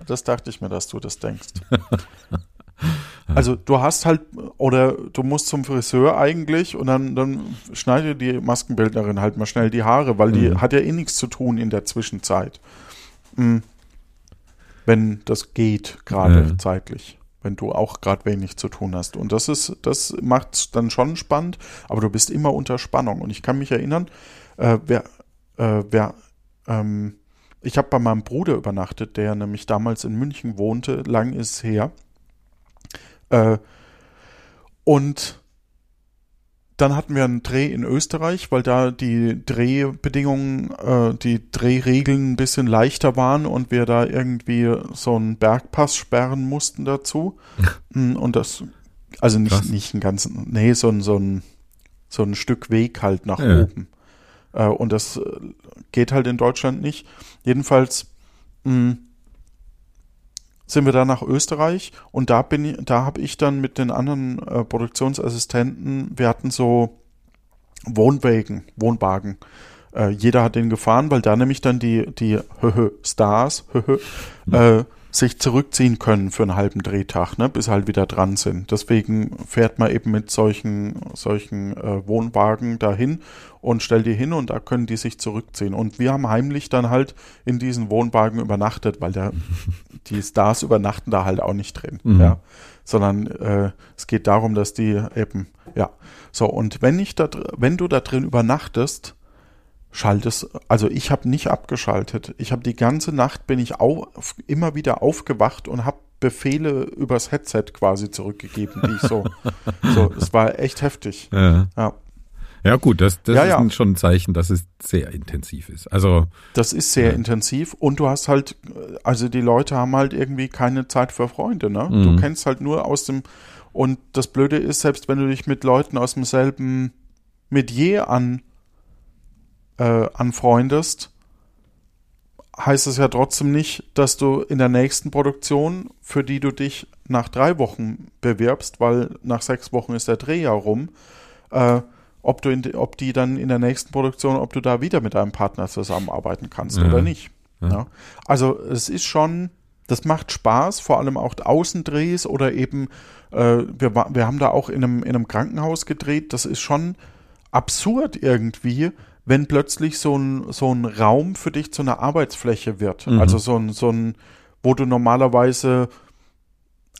Das dachte ich mir, dass du das denkst. Also du hast halt, oder du musst zum Friseur eigentlich und dann, dann schneidet die Maskenbildnerin halt mal schnell die Haare, weil die Mhm. hat ja eh nichts zu tun in der Zwischenzeit. Mm. Wenn das geht, gerade Ja. zeitlich. Wenn du auch gerade wenig zu tun hast. Und das ist, das macht dann schon spannend, aber du bist immer unter Spannung. Und ich kann mich erinnern, äh, wer, äh, wer, ähm, ich habe bei meinem Bruder übernachtet, der nämlich damals in München wohnte, lang ist her. Äh, und dann hatten wir einen Dreh in Österreich, weil da die Drehbedingungen, äh, die Drehregeln ein bisschen leichter waren und wir da irgendwie so einen Bergpass sperren mussten dazu. Mm, und das, also nicht, Krass. nicht einen ganzen, nee, so ein, so ein, so ein Stück Weg halt nach Ja. oben. Äh, und das äh, geht halt in Deutschland nicht. Jedenfalls mh, sind wir dann nach Österreich und da bin ich, da habe ich dann mit den anderen äh, Produktionsassistenten, wir hatten so Wohnwägen, Wohnwagen. Äh, jeder hat den gefahren, weil da nämlich dann die, die Stars höhö, äh, sich zurückziehen können für einen halben Drehtag, ne, bis halt wieder dran sind. Deswegen fährt man eben mit solchen, solchen äh, Wohnwagen dahin und stellt die hin und da können die sich zurückziehen. Und wir haben heimlich dann halt in diesen Wohnwagen übernachtet, weil der, die Stars übernachten da halt auch nicht drin, Mhm. ja. Sondern äh, es geht darum, dass die eben, ja. So, und wenn ich da, wenn du da drin übernachtest, schaltest, also ich habe nicht abgeschaltet. Ich habe die ganze Nacht bin ich auf, immer wieder aufgewacht und habe Befehle übers Headset quasi zurückgegeben, die ich so, so, es war echt heftig. Ja. Ja, ja, gut, das, das Ja, ist schon ein Zeichen, dass es sehr intensiv ist. Also, das ist sehr intensiv und du hast halt, also die Leute haben halt irgendwie keine Zeit für Freunde, ne? Mhm. Du kennst halt nur aus dem, und das Blöde ist, selbst wenn du dich mit Leuten aus demselben Metier an, äh, anfreundest, heißt es ja trotzdem nicht, dass du in der nächsten Produktion, für die du dich nach drei Wochen bewirbst, weil nach sechs Wochen ist der Dreh ja rum, äh, ob du in, ob die dann in der nächsten Produktion, ob du da wieder mit deinem Partner zusammenarbeiten kannst Ja. oder nicht. Ja. Ja. Also es ist schon, das macht Spaß, vor allem auch Außendrehs oder eben, äh, wir, wir haben da auch in einem, in einem Krankenhaus gedreht, das ist schon absurd irgendwie, wenn plötzlich so ein, so ein Raum für dich zu einer Arbeitsfläche wird. Mhm. Also so ein, so ein, wo du normalerweise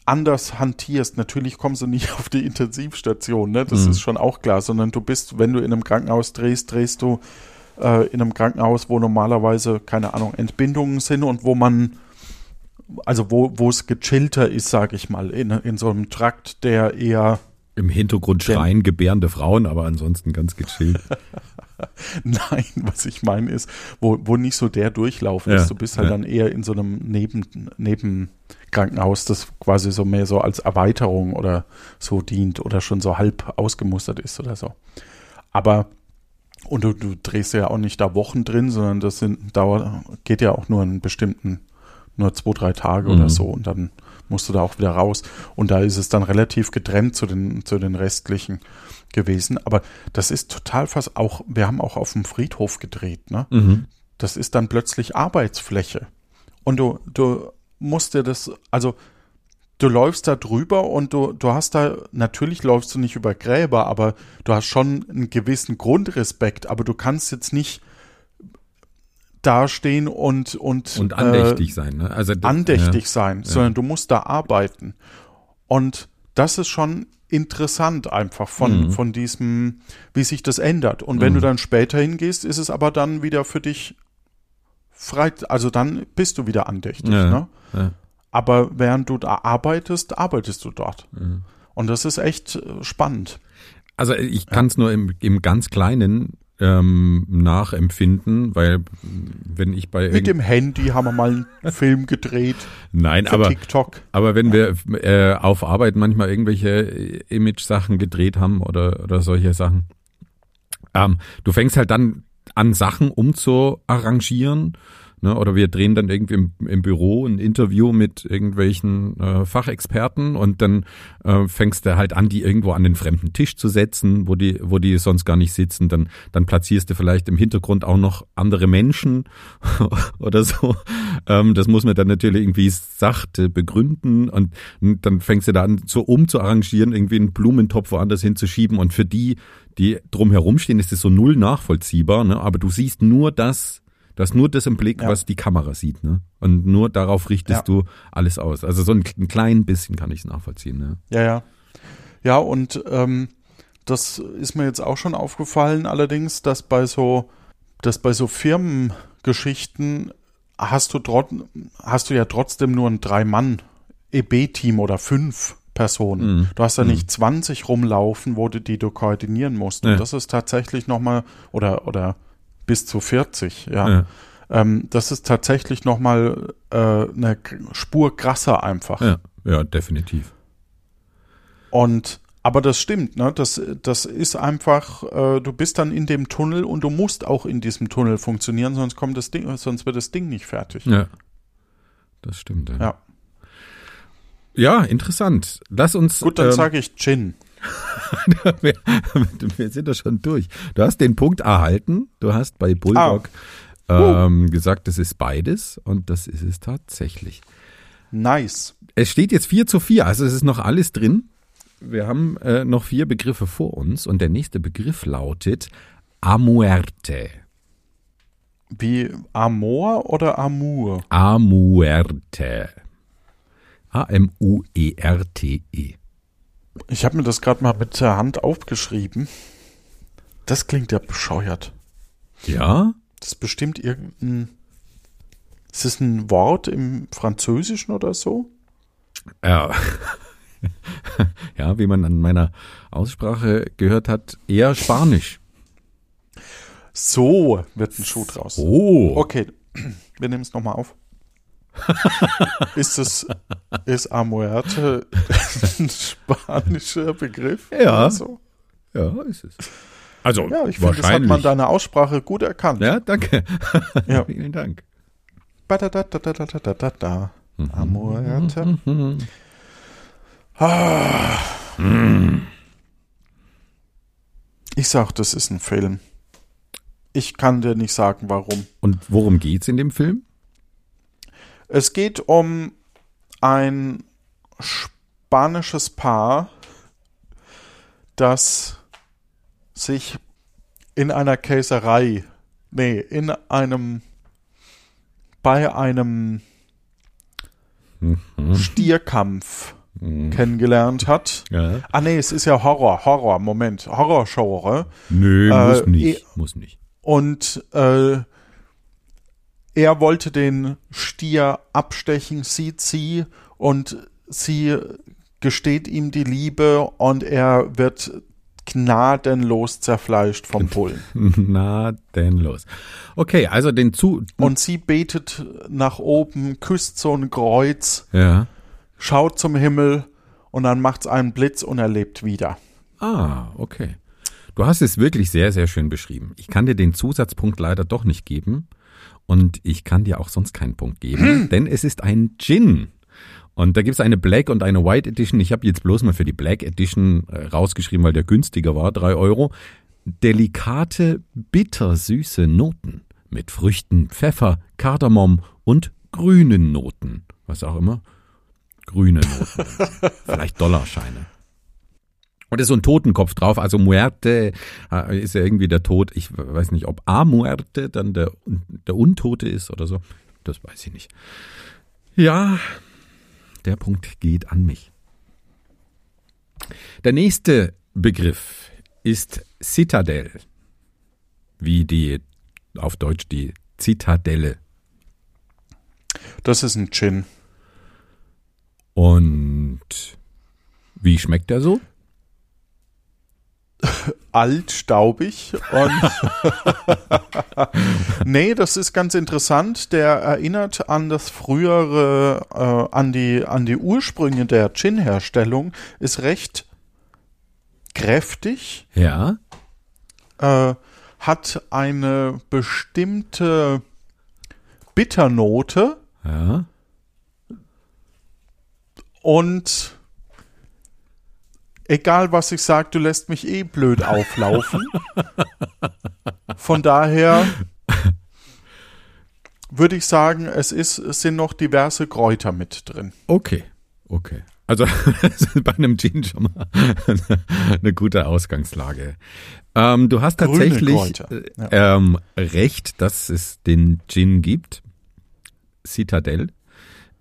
anders hantierst. Natürlich kommst du nicht auf die Intensivstation, ne? Das Mhm. ist schon auch klar, sondern du bist, wenn du in einem Krankenhaus drehst, drehst du äh, in einem Krankenhaus, wo normalerweise, keine Ahnung, Entbindungen sind und wo man, also wo, wo es gechillter ist, sage ich mal, in, in so einem Trakt, der eher im Hintergrund schreien gebärende Frauen, aber ansonsten ganz gechillt. Nein, was ich meine ist, wo, wo nicht so der Durchlauf Ja, ist. Du bist halt ja. dann eher in so einem Neben, Nebenkrankenhaus, das quasi so mehr so als Erweiterung oder so dient oder schon so halb ausgemustert ist oder so. Aber, und du, du drehst ja auch nicht da Wochen drin, sondern das sind, dauert, geht ja auch nur einen bestimmten, nur zwei, drei Tage Mhm. oder so und dann musst du da auch wieder raus. Und da ist es dann relativ getrennt zu den, zu den restlichen gewesen. Aber das ist total fast auch, wir haben auch auf dem Friedhof gedreht, ne? Mhm. Das ist dann plötzlich Arbeitsfläche. Und du, du musst dir das, also du läufst da drüber und du, du hast da, natürlich läufst du nicht über Gräber, aber du hast schon einen gewissen Grundrespekt, aber du kannst jetzt nicht dastehen und, und, Und andächtig sein, ne? Also äh, andächtig sein, sondern du musst da arbeiten. Und das ist schon interessant einfach von, Mhm. von diesem, wie sich das ändert. Und wenn Mhm. du dann später hingehst, ist es aber dann wieder für dich frei, also dann bist du wieder andächtig. Ja. Ne? Ja. Aber während du da arbeitest, arbeitest du dort. Mhm. Und das ist echt äh, spannend. Also ich kann es nur im, im ganz Kleinen ähm, nachempfinden, weil wenn ich bei Mit dem Handy haben wir mal einen Film gedreht Nein, aber TikTok. aber wenn wir äh, auf Arbeit manchmal irgendwelche Image-Sachen gedreht haben oder oder solche Sachen, ähm, du fängst halt dann an Sachen umzuarrangieren. Ne, oder wir drehen dann irgendwie im, im Büro ein Interview mit irgendwelchen äh, Fachexperten und dann äh, fängst du halt an, die irgendwo an den fremden Tisch zu setzen, wo die, wo die sonst gar nicht sitzen. Dann, dann platzierst du vielleicht im Hintergrund auch noch andere Menschen oder so. Ähm, das muss man dann natürlich irgendwie sachte begründen und, dann fängst du da an, so umzuarrangieren, irgendwie einen Blumentopf woanders hinzuschieben und für die, die drumherum stehen, ist es so null nachvollziehbar, ne? aber du siehst nur das, Du hast nur das im Blick, Ja. was die Kamera sieht, ne? Und nur darauf richtest Ja. du alles aus. Also so ein, ein klein bisschen kann ich es nachvollziehen, ne? Ja, ja. Ja, und ähm, das ist mir jetzt auch schon aufgefallen, allerdings, dass bei so, dass bei so Firmengeschichten hast du trot, hast du ja trotzdem nur ein Drei-Mann-EB-Team oder fünf Personen. Mhm. Du hast ja nicht 20 rumlaufen, wo du die du koordinieren musst. Und Ja. das ist tatsächlich nochmal, oder, oder bis zu 40, ja. Ja. Ähm, das ist tatsächlich nochmal äh, eine Spur krasser einfach. Ja, ja definitiv. Und aber das stimmt, ne? Das, das ist einfach, äh, du bist dann in dem Tunnel und du musst auch in diesem Tunnel funktionieren, sonst kommt das Ding, sonst wird das Ding nicht fertig. Ja. Das stimmt. Ja, Ja. ja interessant. Lass uns. Gut, dann ähm, sage ich Gin. Wir, wir sind da schon durch. Du hast den Punkt erhalten. Du hast bei Bulldog ähm, gesagt, das ist beides und das ist es tatsächlich. Nice. Es steht jetzt 4 zu 4, also es ist noch alles drin. Wir haben äh, noch vier Begriffe vor uns und der nächste Begriff lautet Amuerte. Wie Amor oder Amour? Amuerte. A-M-U-E-R-T-E. Ich habe mir das gerade mal mit der Hand aufgeschrieben. Das klingt ja bescheuert. Ja? Das ist bestimmt irgendein. Ist es ein Wort im Französischen oder so? Ja. ja, wie man an meiner Aussprache gehört hat, eher Spanisch. So wird ein Schuh draus. Oh. Okay, wir nehmen es nochmal auf. Ist es, ist Amuerte ein spanischer Begriff? Ja. So? Ja, ist es. Also, Ja, ich finde, das hat man deiner Aussprache gut erkannt. ja, danke. Ja. Vielen Dank. Mhm. Amuerte. Ah. Ich sag, das ist ein Film. Ich kann dir nicht sagen, warum. Und worum geht's in dem Film? Es geht um ein spanisches Paar, das sich in einer Käserei, nee, in einem, bei einem Stierkampf kennengelernt hat. Ja. Ah nee, es ist ja Horror, Horror, Moment, Horrorgenre. Nö, Äh, muss nicht. eh- muss nicht. Und äh, er wollte den Stier abstechen, sieht sie und sie gesteht ihm die Liebe und er wird gnadenlos zerfleischt vom Bullen. Na, denn los. Okay, also den zu. Und sie betet nach oben, küsst so ein Kreuz, Ja. schaut zum Himmel und dann macht's einen Blitz und er lebt wieder. Ah, okay. Du hast es wirklich sehr, sehr schön beschrieben. Ich kann dir den Zusatzpunkt leider doch nicht geben. Und ich kann dir auch sonst keinen Punkt geben, denn es ist ein Gin. Und da gibt's eine Black und eine White Edition. Ich habe jetzt bloß mal für die Black Edition äh, rausgeschrieben, weil der günstiger war, drei Euro. Delikate, bittersüße Noten mit Früchten, Pfeffer, Kardamom und grünen Noten. Was auch immer. Grüne Noten. Vielleicht Dollarscheine. Und ist so ein Totenkopf drauf, also Muerte äh, ist ja irgendwie der Tod. Ich weiß nicht, ob A Muerte dann der, der Untote ist oder so. Das weiß ich nicht. Ja, der Punkt geht an mich. Der nächste Begriff ist Citadel. Wie die, auf Deutsch die Zitadelle. Das ist ein Gin. Und wie schmeckt der so? alt, staubig und nee, das ist ganz interessant. Der erinnert an das frühere, äh, an die an die Ursprünge der Gin-Herstellung. Ist recht kräftig. Ja. Äh, hat eine bestimmte Bitternote. Ja. Und egal was ich sage, du lässt mich eh blöd auflaufen. Von daher würde ich sagen, es, ist, es sind noch diverse Kräuter mit drin. Okay, okay. Also bei einem Gin schon mal eine gute Ausgangslage. Ähm, du hast tatsächlich Kräuter, ja. ähm, recht, dass es den Gin gibt. Citadel.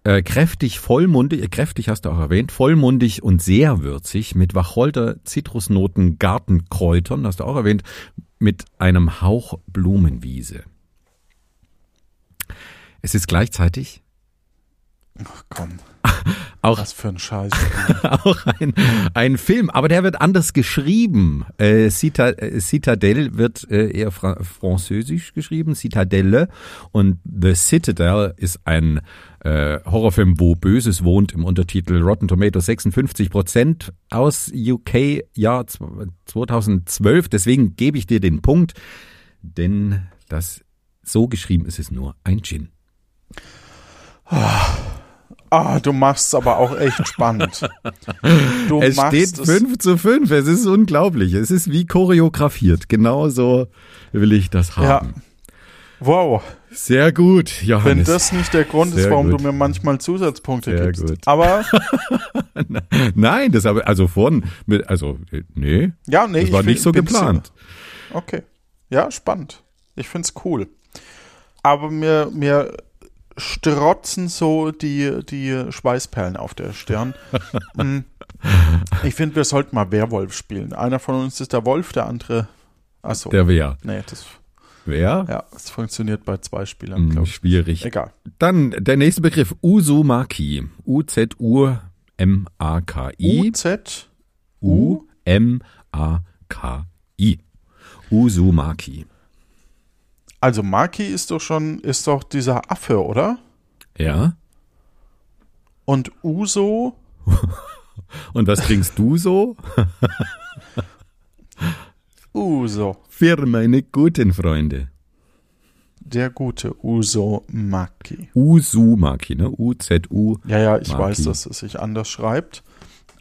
Äh, kräftig, vollmundig, äh, kräftig hast du auch erwähnt, vollmundig und sehr würzig mit Wacholder, Zitrusnoten, Gartenkräutern, hast du auch erwähnt, mit einem Hauch Blumenwiese. Es ist gleichzeitig Ach komm, auch was für ein Scheiß. auch ein, ein Film, aber der wird anders geschrieben. Äh, äh, Citadel wird äh, eher fra französisch geschrieben, Citadelle. Und The Citadel ist ein äh, Horrorfilm, wo Böses wohnt, im Untertitel Rotten Tomatoes 56 Prozent aus UK, Jahr 2012. Deswegen gebe ich dir den Punkt, denn das so geschrieben ist es nur ein Gin. Ah, du machst es aber auch echt spannend. Du Es steht 5 zu 5. Es ist unglaublich. Es ist wie choreografiert. Genauso will ich das Ja. haben. Wow, Sehr gut, wenn Johannes. das nicht der Grund ist, Sehr warum gut. du mir manchmal Zusatzpunkte Sehr gibst. gut. Aber Nein, das habe also vorhin mit, also nee, ja, nee, das war nicht so geplant. Okay. Ja, spannend. Ich find's cool. Aber mir, mir strotzen so die, die Schweißperlen auf der Stirn. Mm. ich finde, wir sollten mal Werwolf spielen. Einer von uns ist der Wolf, der andere. Achso. Der wer? Nee, das, Wer? ja, das funktioniert bei zwei Spielern, Hm, glaube ich. schwierig. Egal. Dann der nächste Begriff Uzumaki. U Z U M A K I. UZ. U M A K I. Uzumaki. Also Maki ist doch schon, ist doch dieser Affe, oder? Ja. Und Uso, Und was trinkst du so? Uso. Für meine guten Freunde. Der gute Uso Maki. Uzumaki, ne? U-Z-U. Ja, ja, ich Maki. weiß, dass es sich anders schreibt.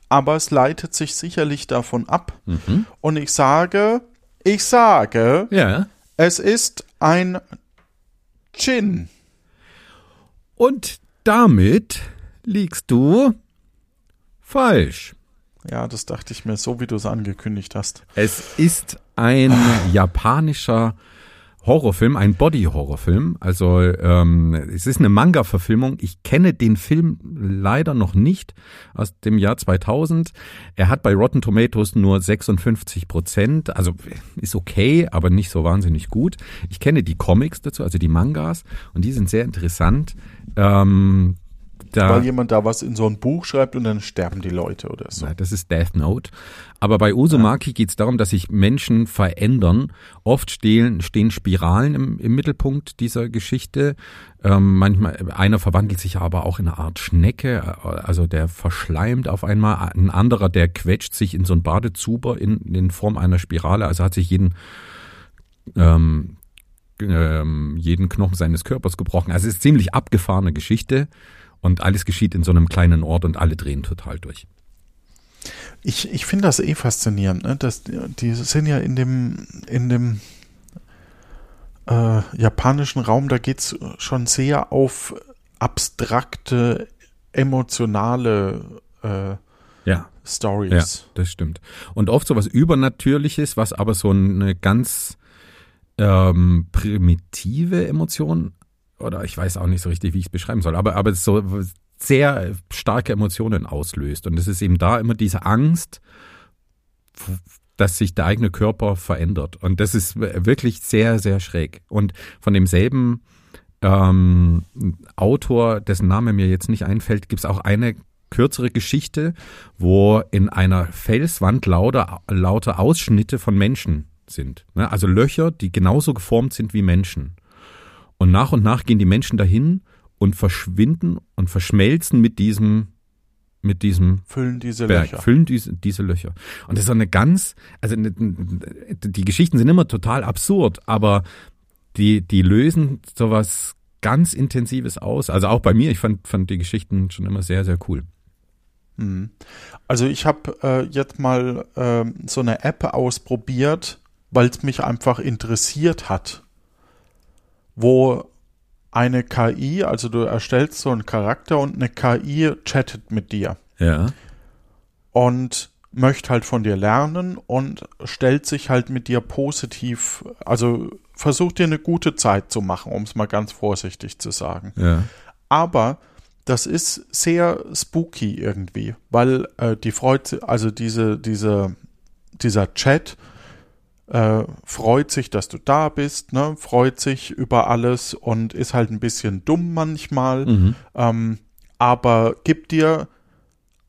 Aber es leitet sich sicherlich davon ab. Mhm. Und ich sage, ich sage, Ja. es ist ein Gin. Und damit liegst du falsch. Ja, das dachte ich mir, so wie du es angekündigt hast. Es ist ein japanischer Horrorfilm, ein Body-Horrorfilm. Also ähm, es ist eine Manga-Verfilmung. Ich kenne den Film leider noch nicht aus dem Jahr 2000. Er hat bei Rotten Tomatoes nur 56 Prozent. Also ist okay, aber nicht so wahnsinnig gut. Ich kenne die Comics dazu, also die Mangas, und die sind sehr interessant. Ähm, da, Weil jemand da was in so ein Buch schreibt und dann sterben die Leute oder so. Nein, das ist Death Note. Aber bei Uzumaki geht es darum, dass sich Menschen verändern. Oft stehen, stehen Spiralen im, im Mittelpunkt dieser Geschichte. Ähm, manchmal, einer verwandelt sich aber auch in eine Art Schnecke, äh, also der verschleimt auf einmal. Ein anderer, der quetscht sich in so ein Badezuber in, in Form einer Spirale, also hat sich jeden, ähm, ähm, jeden Knochen seines Körpers gebrochen. Also es ist ziemlich abgefahrene Geschichte. Und alles geschieht in so einem kleinen Ort und alle drehen total durch. Ich, ich finde das eh faszinierend, ne? dass die, sind ja in dem, in dem äh, japanischen Raum, da geht es schon sehr auf abstrakte, emotionale äh, Ja. Ja, Stories. das stimmt. Und oft so was Übernatürliches, was aber so eine ganz ähm, primitive Emotion oder ich weiß auch nicht so richtig, wie ich es beschreiben soll, aber aber so sehr starke Emotionen auslöst. Und es ist eben da immer diese Angst, dass sich der eigene Körper verändert. Und das ist wirklich sehr, sehr schräg. Und von demselben ähm, Autor, dessen Name mir jetzt nicht einfällt, gibt es auch eine kürzere Geschichte, wo in einer Felswand lauter, lauter Ausschnitte von Menschen sind. Ne? Also Löcher, die genauso geformt sind wie Menschen. Und nach und nach gehen die Menschen dahin und verschwinden und verschmelzen mit diesem mit diesem füllen diese Berg, Löcher. füllen diese, diese Löcher. Und das ist eine ganz, also eine, die Geschichten sind immer total absurd, aber die, die lösen sowas ganz Intensives aus. Also auch bei mir, ich fand, fand die Geschichten schon immer sehr, sehr cool. Mhm. Also ich habe äh, jetzt mal äh, so eine App ausprobiert, weil es mich einfach interessiert hat, wo eine KI, also du erstellst so einen Charakter und eine KI chattet mit dir. Ja. Und möchte halt von dir lernen und stellt sich halt mit dir positiv, also versucht dir eine gute Zeit zu machen, um es mal ganz vorsichtig zu sagen. Ja. Aber das ist sehr spooky irgendwie, weil äh, die freut, also diese, diese, dieser Chat äh, freut sich, dass du da bist, ne, freut sich über alles und ist halt ein bisschen dumm manchmal, Mhm. ähm, aber gibt dir,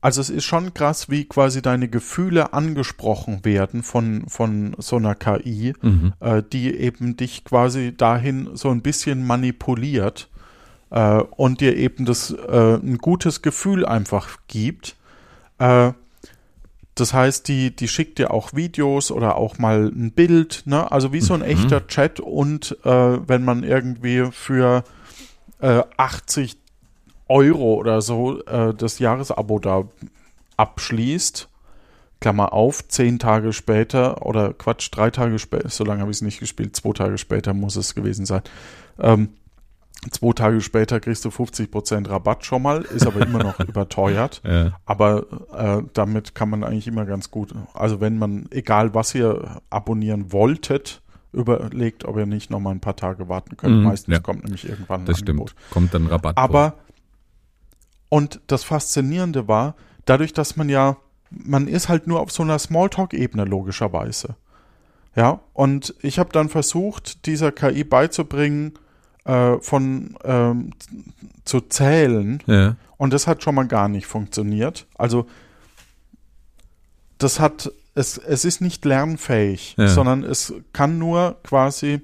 also es ist schon krass, wie quasi deine Gefühle angesprochen werden von, von so einer KI, Mhm. äh, die eben dich quasi dahin so ein bisschen manipuliert äh, und dir eben das äh, ein gutes Gefühl einfach gibt. Das heißt, die, die schickt dir auch Videos oder auch mal ein Bild, ne? Also wie so ein Mhm. echter Chat und äh, wenn man irgendwie für äh, 80 Euro oder so äh, das Jahresabo da abschließt, Klammer auf, zehn Tage später oder Quatsch, drei Tage später, so lange habe ich es nicht gespielt, zwei Tage später muss es gewesen sein. Ähm, zwei Tage später kriegst du 50% Rabatt schon mal, ist aber immer noch überteuert. Ja. Aber äh, damit kann man eigentlich immer ganz gut, also wenn man, egal was ihr abonnieren wolltet, überlegt, ob ihr nicht noch mal ein paar Tage warten könnt. Mhm, Meistens ja. kommt nämlich irgendwann ein Das Angebot. stimmt. Kommt dann Rabatt. Aber, und das Faszinierende war, dadurch, dass man ja, man ist halt nur auf so einer Smalltalk-Ebene logischerweise. Ja, und ich habe dann versucht, dieser KI beizubringen, äh, von ähm, zu zählen. Ja. Und das hat schon mal gar nicht funktioniert. Also, das hat, es, es ist nicht lernfähig, Ja. sondern es kann nur quasi,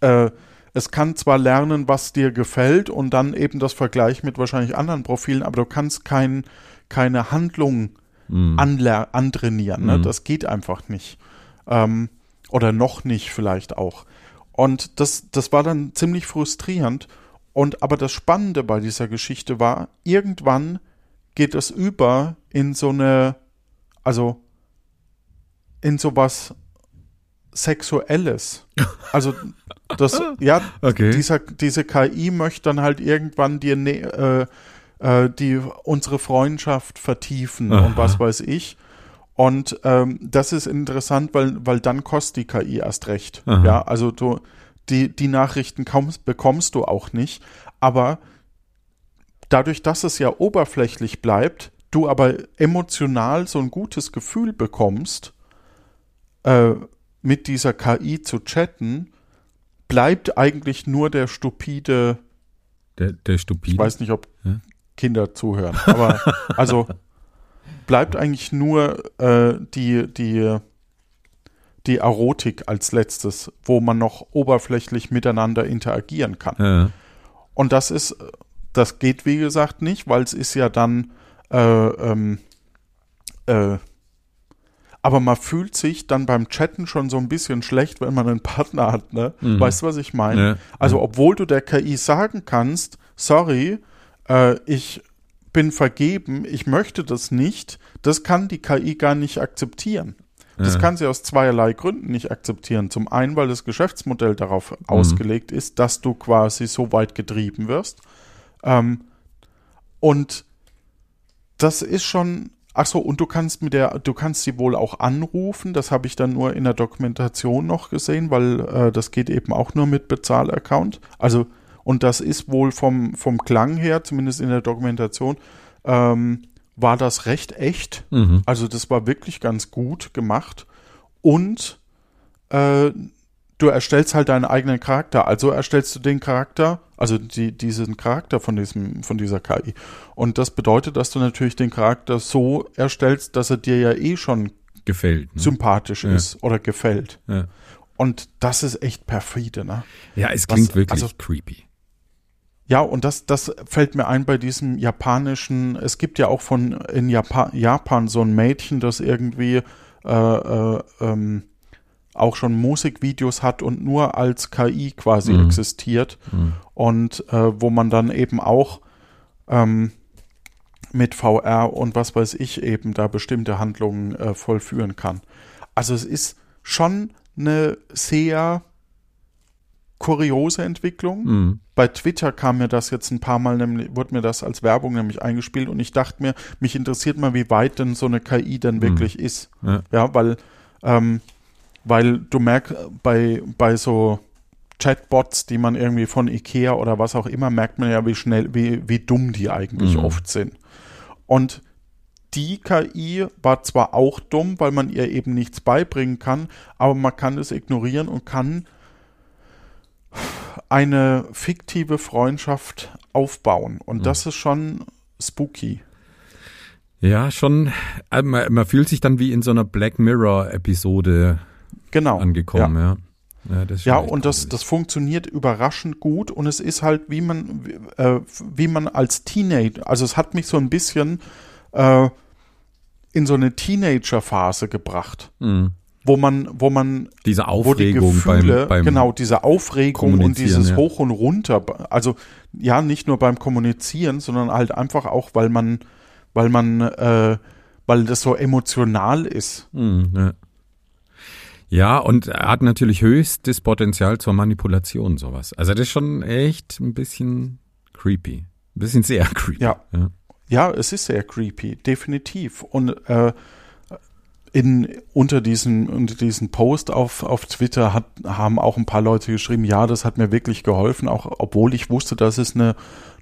äh, es kann zwar lernen, was dir gefällt und dann eben das Vergleich mit wahrscheinlich anderen Profilen, aber du kannst kein, keine Handlung Mhm. antrainieren. Ne? Mhm. Das geht einfach nicht. Ähm, oder noch nicht vielleicht auch. Und das, das war dann ziemlich frustrierend. Und aber das Spannende bei dieser Geschichte war, irgendwann geht es über in so eine, also in sowas Sexuelles. Also das, ja, Okay. dieser, diese KI möchte dann halt irgendwann dir äh, äh, die unsere Freundschaft vertiefen Aha. und was weiß ich. Und ähm, das ist interessant, weil, weil dann kostet die KI erst recht. Aha. Ja, also du, die, die Nachrichten kaum, bekommst du auch nicht. Aber dadurch, dass es ja oberflächlich bleibt, du aber emotional so ein gutes Gefühl bekommst, äh, mit dieser KI zu chatten, bleibt eigentlich nur der stupide, Der, der stupide. ich weiß nicht, ob Ja. Kinder zuhören, aber also bleibt eigentlich nur äh, die, die, die Erotik als letztes, wo man noch oberflächlich miteinander interagieren kann. ja. Und das ist, das geht wie gesagt nicht, weil es ist ja dann, äh, ähm, äh, aber man fühlt sich dann beim Chatten schon so ein bisschen schlecht, wenn man einen Partner hat, ne? Mhm. Weißt du, was ich meine? Ja. Also, obwohl du der KI sagen kannst, sorry, äh, ich bin vergeben, ich möchte das nicht, das kann die KI gar nicht akzeptieren. Das Ja. kann sie aus zweierlei Gründen nicht akzeptieren. Zum einen, weil das Geschäftsmodell darauf ausgelegt ist, dass du quasi so weit getrieben wirst. Ähm, und das ist schon, ach so, und du kannst mit der, du kannst sie wohl auch anrufen. Das habe ich dann nur in der Dokumentation noch gesehen, weil äh, das geht eben auch nur mit Bezahlaccount. Also, Und das ist wohl vom, vom Klang her, zumindest in der Dokumentation, ähm, war das recht echt. Mhm. Also das war wirklich ganz gut gemacht. Und äh, du erstellst halt deinen eigenen Charakter. Also erstellst du den Charakter, also die, diesen Charakter von diesem, von dieser KI. Und das bedeutet, dass du natürlich den Charakter so erstellst, dass er dir ja eh schon Gefällt. Ne? sympathisch Ja. ist oder gefällt. Ja. Und das ist echt perfide, ne? ja, es Was- klingt wirklich also- creepy. Ja, und das, das fällt mir ein bei diesem japanischen, es gibt ja auch von in Japan, Japan so ein Mädchen, das irgendwie äh, äh, ähm, auch schon Musikvideos hat und nur als KI quasi Mhm. existiert Mhm. und äh, wo man dann eben auch ähm, mit VR und was weiß ich eben da bestimmte Handlungen äh, vollführen kann. Also es ist schon eine sehr kuriose Entwicklung Mhm. bei Twitter kam mir das jetzt ein paar Mal, nämlich, wurde mir das als Werbung nämlich eingespielt und ich dachte mir, mich interessiert mal, wie weit denn so eine KI denn wirklich ist. Ja. Ja, weil, ähm, weil du merkst, bei, bei so Chatbots, die man irgendwie von Ikea oder was auch immer, merkt man ja, wie schnell, wie, wie dumm die eigentlich Mhm. oft sind. Und die KI war zwar auch dumm, weil man ihr eben nichts beibringen kann, aber man kann es ignorieren und kann eine fiktive Freundschaft aufbauen. Und Mhm. das ist schon spooky. Ja, schon. äh, Man, man fühlt sich dann wie in so einer Black Mirror-Episode Genau. angekommen, ja. Ja, Ja, echt und das, das funktioniert überraschend gut und es ist halt, wie man, wie, äh, wie man als Teenager, also es hat mich so ein bisschen äh, in so eine Teenager-Phase gebracht, Mhm. Wo man, wo man Diese wo die Aufregung Gefühle, beim, beim genau, diese Aufregung und dieses ja. Hoch und Runter, also ja, nicht nur beim Kommunizieren, sondern halt einfach auch, weil man, weil man, äh, weil das so emotional ist. Mhm, ja. ja, und er hat natürlich höchstes Potenzial zur Manipulation, sowas. Also das ist schon echt ein bisschen creepy. Ein bisschen sehr creepy. Ja. Ja. Ja, es ist sehr creepy, definitiv. Und äh, in, unter diesen, unter diesen Post auf, auf Twitter hat, haben auch ein paar Leute geschrieben, ja, das hat mir wirklich geholfen, auch obwohl ich wusste, dass es eine,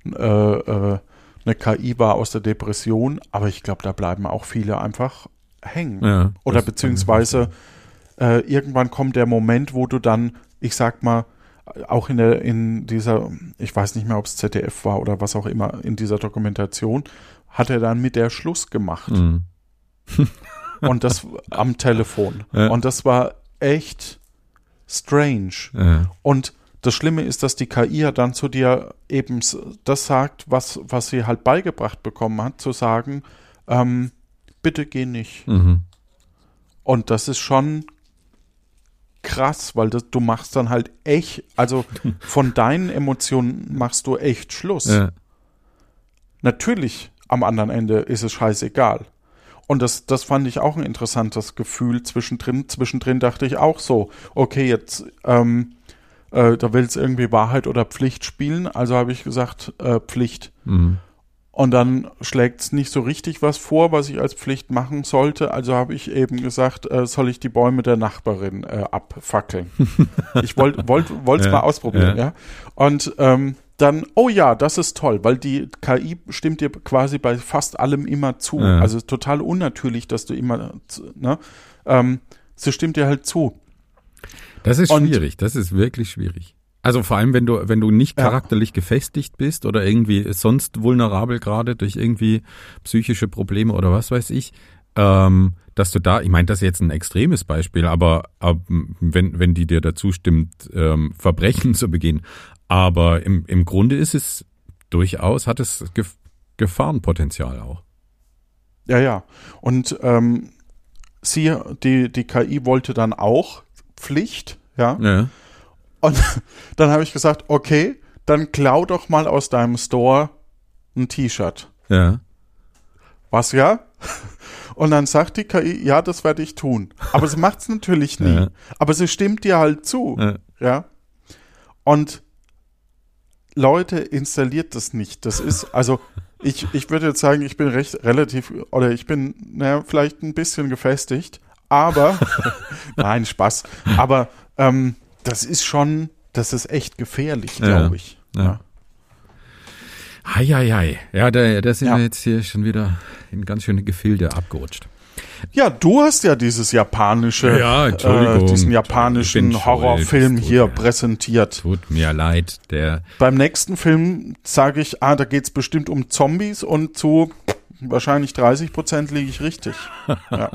äh, äh, eine KI war aus der Depression, aber ich glaube, da bleiben auch viele einfach hängen. Ja, Oder beziehungsweise äh, irgendwann kommt der Moment, wo du dann, ich sag mal, auch in der in dieser, ich weiß nicht mehr, ob es ZDF war oder was auch immer, in dieser Dokumentation, hat er dann mit der Schluss gemacht. Mhm. Und das am Telefon. Ja. Und das war echt strange. Ja. Und das Schlimme ist, dass die KI ja dann zu dir eben das sagt, was, was sie halt beigebracht bekommen hat, zu sagen, ähm, bitte geh nicht. Mhm. Und das ist schon krass, weil das, du machst dann halt echt, also von deinen Emotionen machst du echt Schluss. Ja. Natürlich, am anderen Ende ist es scheißegal. Und das, das fand ich auch ein interessantes Gefühl zwischendrin. Zwischendrin dachte ich auch so, okay, jetzt, ähm, äh, da will es irgendwie Wahrheit oder Pflicht spielen. Also habe ich gesagt, äh, Pflicht. Mhm. Und dann schlägt es nicht so richtig was vor, was ich als Pflicht machen sollte. Also habe ich eben gesagt, äh, soll ich die Bäume der Nachbarin äh, abfackeln. ich wollte wollt, es Ja, mal ausprobieren, ja. ja. Und ähm, dann, oh ja, das ist toll, weil die KI stimmt dir quasi bei fast allem immer zu. Ja. Also total unnatürlich, dass du immer, ne? Ähm, sie stimmt dir halt zu. Das ist Und- schwierig, das ist wirklich schwierig. Also vor allem, wenn du, wenn du nicht Ja. charakterlich gefestigt bist oder irgendwie sonst vulnerabel gerade durch irgendwie psychische Probleme oder was weiß ich, ähm, dass du da, ich meine, das ist jetzt ein extremes Beispiel, aber, aber wenn, wenn die dir dazu stimmt, ähm, Verbrechen zu begehen, aber im, im Grunde ist es durchaus, hat es Gef Gefahrenpotenzial auch. Ja, ja. Und ähm, sie, die, die KI wollte dann auch Pflicht, ja. Ja. Und dann habe ich gesagt, okay, dann klau doch mal aus deinem Store ein T-Shirt. Ja. Was ja? Und dann sagt die KI, ja, das werde ich tun. Aber sie macht es natürlich nie. Ja. Aber sie stimmt dir halt zu. Ja. Ja. Und Leute, installiert das nicht. Das ist, also, ich, ich würde jetzt sagen, ich bin recht relativ, oder ich bin, naja, vielleicht ein bisschen gefestigt, aber, nein, Spaß. Aber ähm, das ist schon, das ist echt gefährlich, Ja. glaube ich. Ja. Heieiei. Ja, da, da sind Ja. wir jetzt hier schon wieder in ganz schöne Gefilde abgerutscht. Ja, du hast ja dieses japanische, Ja, äh, diesen japanischen Horrorfilm es hier mir- präsentiert. Tut mir leid, der Beim nächsten Film sage ich, ah, da geht's bestimmt um Zombies und zu wahrscheinlich 30 Prozent liege ich richtig. Ja.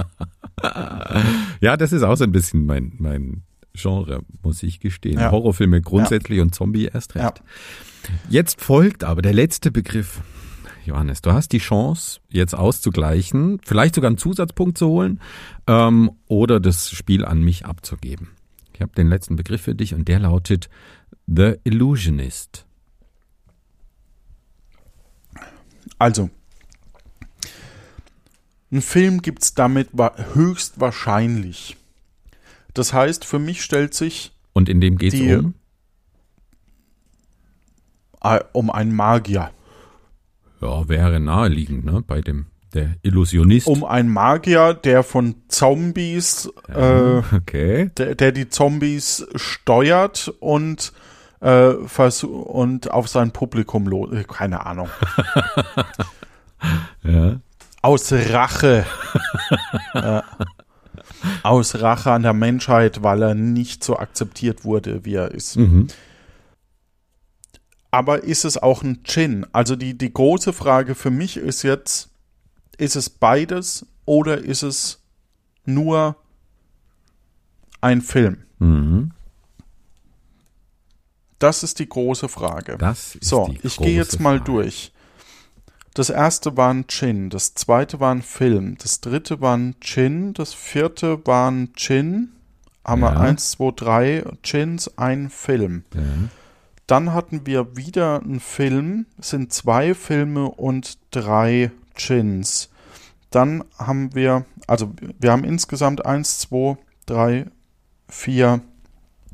Ja, das ist auch so ein bisschen mein, mein Genre, muss ich gestehen. Ja. Horrorfilme grundsätzlich und Zombie erst recht. Ja. Jetzt folgt aber der letzte Begriff. Johannes, du hast die Chance, jetzt auszugleichen, vielleicht sogar einen Zusatzpunkt zu holen ähm, oder das Spiel an mich abzugeben. Ich habe den letzten Begriff für dich und der lautet The Illusionist. Also, ein Film gibt's damit wa- höchstwahrscheinlich. Das heißt, für mich stellt sich Und in dem geht es um? äh, um einen Magier. Ja, wäre naheliegend, ne? Bei dem der Illusionist. Um einen Magier, der von Zombies, äh, okay. der, der die Zombies steuert und äh, und auf sein Publikum los. äh, Keine Ahnung. Ja. Aus Rache. äh, aus Rache an der Menschheit, weil er nicht so akzeptiert wurde, wie er ist. Mhm. Aber ist es auch ein Djinn? Also die, die große Frage für mich ist jetzt, ist es beides oder ist es nur ein Film? Mhm. Das ist die große Frage. Das ist so, ich gehe jetzt mal Frage. durch. Das erste war ein Djinn, das zweite war ein Film, das dritte war ein Djinn, das vierte war ein Djinn. Haben wir Ja. eins, zwei, drei Djinns, ein Film. Ja. Dann hatten wir wieder einen Film, es sind zwei Filme und drei Djinns. Dann haben wir, also wir haben insgesamt eins, zwei, drei, vier,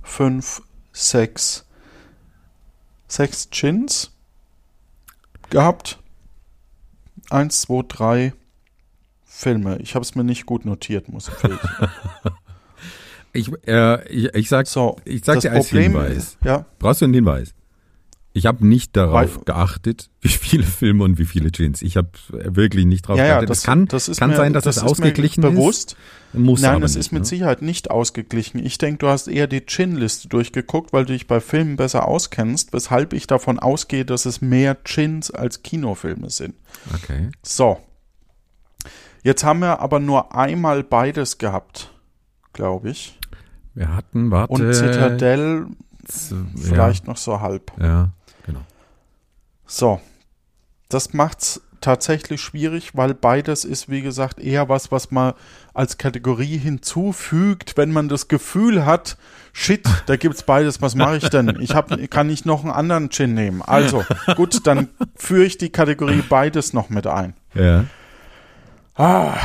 fünf, sechs, sechs Djinns gehabt. Eins, zwei, drei Filme. Ich habe es mir nicht gut notiert, muss ich wirklich. Ich, äh, ich, ich sag, So, ich sag das dir als Problem, Hinweis. ja, Brauchst du einen Hinweis? Ich habe nicht darauf Weil- geachtet, wie viele Filme und wie viele Gins. Ich habe wirklich nicht drauf ja, ja, geachtet. das, es kann, das ist kann mir, sein, dass das es ist ausgeglichen mir bewusst. ist. Muss Nein, nicht, ist mit ne? Sicherheit nicht ausgeglichen. Ich denke, du hast eher die Chin-Liste durchgeguckt, weil du dich bei Filmen besser auskennst, weshalb ich davon ausgehe, dass es mehr Chins als Kinofilme sind. Okay. So. Jetzt haben wir aber nur einmal beides gehabt, glaube ich. Wir hatten, warte. Und Citadel z- vielleicht noch so halb. Ja, ja, genau. So. Das macht's tatsächlich schwierig, weil beides ist, wie gesagt, eher was, was man als Kategorie hinzufügt, wenn man das Gefühl hat, shit, da gibt's beides, was mache ich denn? Ich hab, kann nicht noch einen anderen Gin nehmen. Also, gut, dann führe ich die Kategorie beides noch mit ein. Ja. Ah.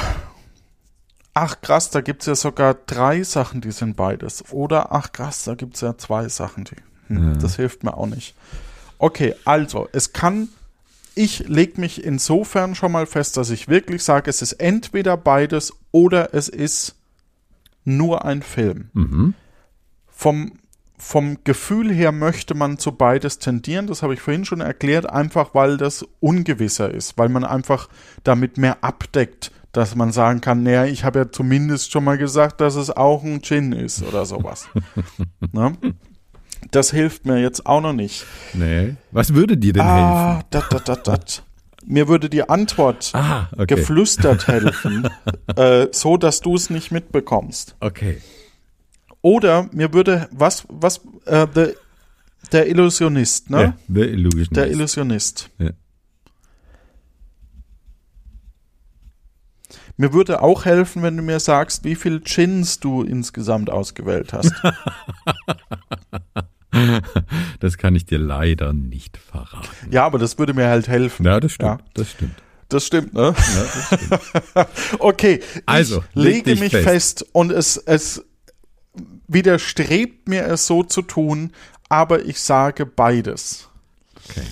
Ach krass, da gibt's ja sogar drei Sachen, die sind beides. Oder ach krass, da gibt's ja zwei Sachen, die. Hm, Ja. Das hilft mir auch nicht. Okay, also, es kann. Ich leg mich insofern schon mal fest, dass ich wirklich sage, es ist entweder beides oder es ist nur ein Film. Mhm. Vom, vom Gefühl her möchte man zu beides tendieren, das habe ich vorhin schon erklärt, einfach weil das ungewisser ist, weil man einfach damit mehr abdeckt, dass man sagen kann, naja, ich habe ja zumindest schon mal gesagt, dass es auch ein Gin ist oder sowas. ne? Das hilft mir jetzt auch noch nicht. Nee. Was würde dir denn helfen? Ah, dat, dat, dat, dat. Mir würde die Antwort Ah, okay. geflüstert helfen, äh, so dass du es nicht mitbekommst. Okay. Oder mir würde, was, was, äh, der, der Illusionist, ne? Ja, The Illusionist. Der Illusionist. Ja. Mir würde auch helfen, wenn du mir sagst, wie viel Chins du insgesamt ausgewählt hast. Das kann ich dir leider nicht verraten. ja, aber das würde mir halt helfen. Ja, das stimmt. Ja. Das stimmt. Das stimmt, ne? Ja, das stimmt. Okay, Also, ich leg lege mich fest. fest. und es, es widerstrebt mir es so zu tun, aber ich sage beides. Okay.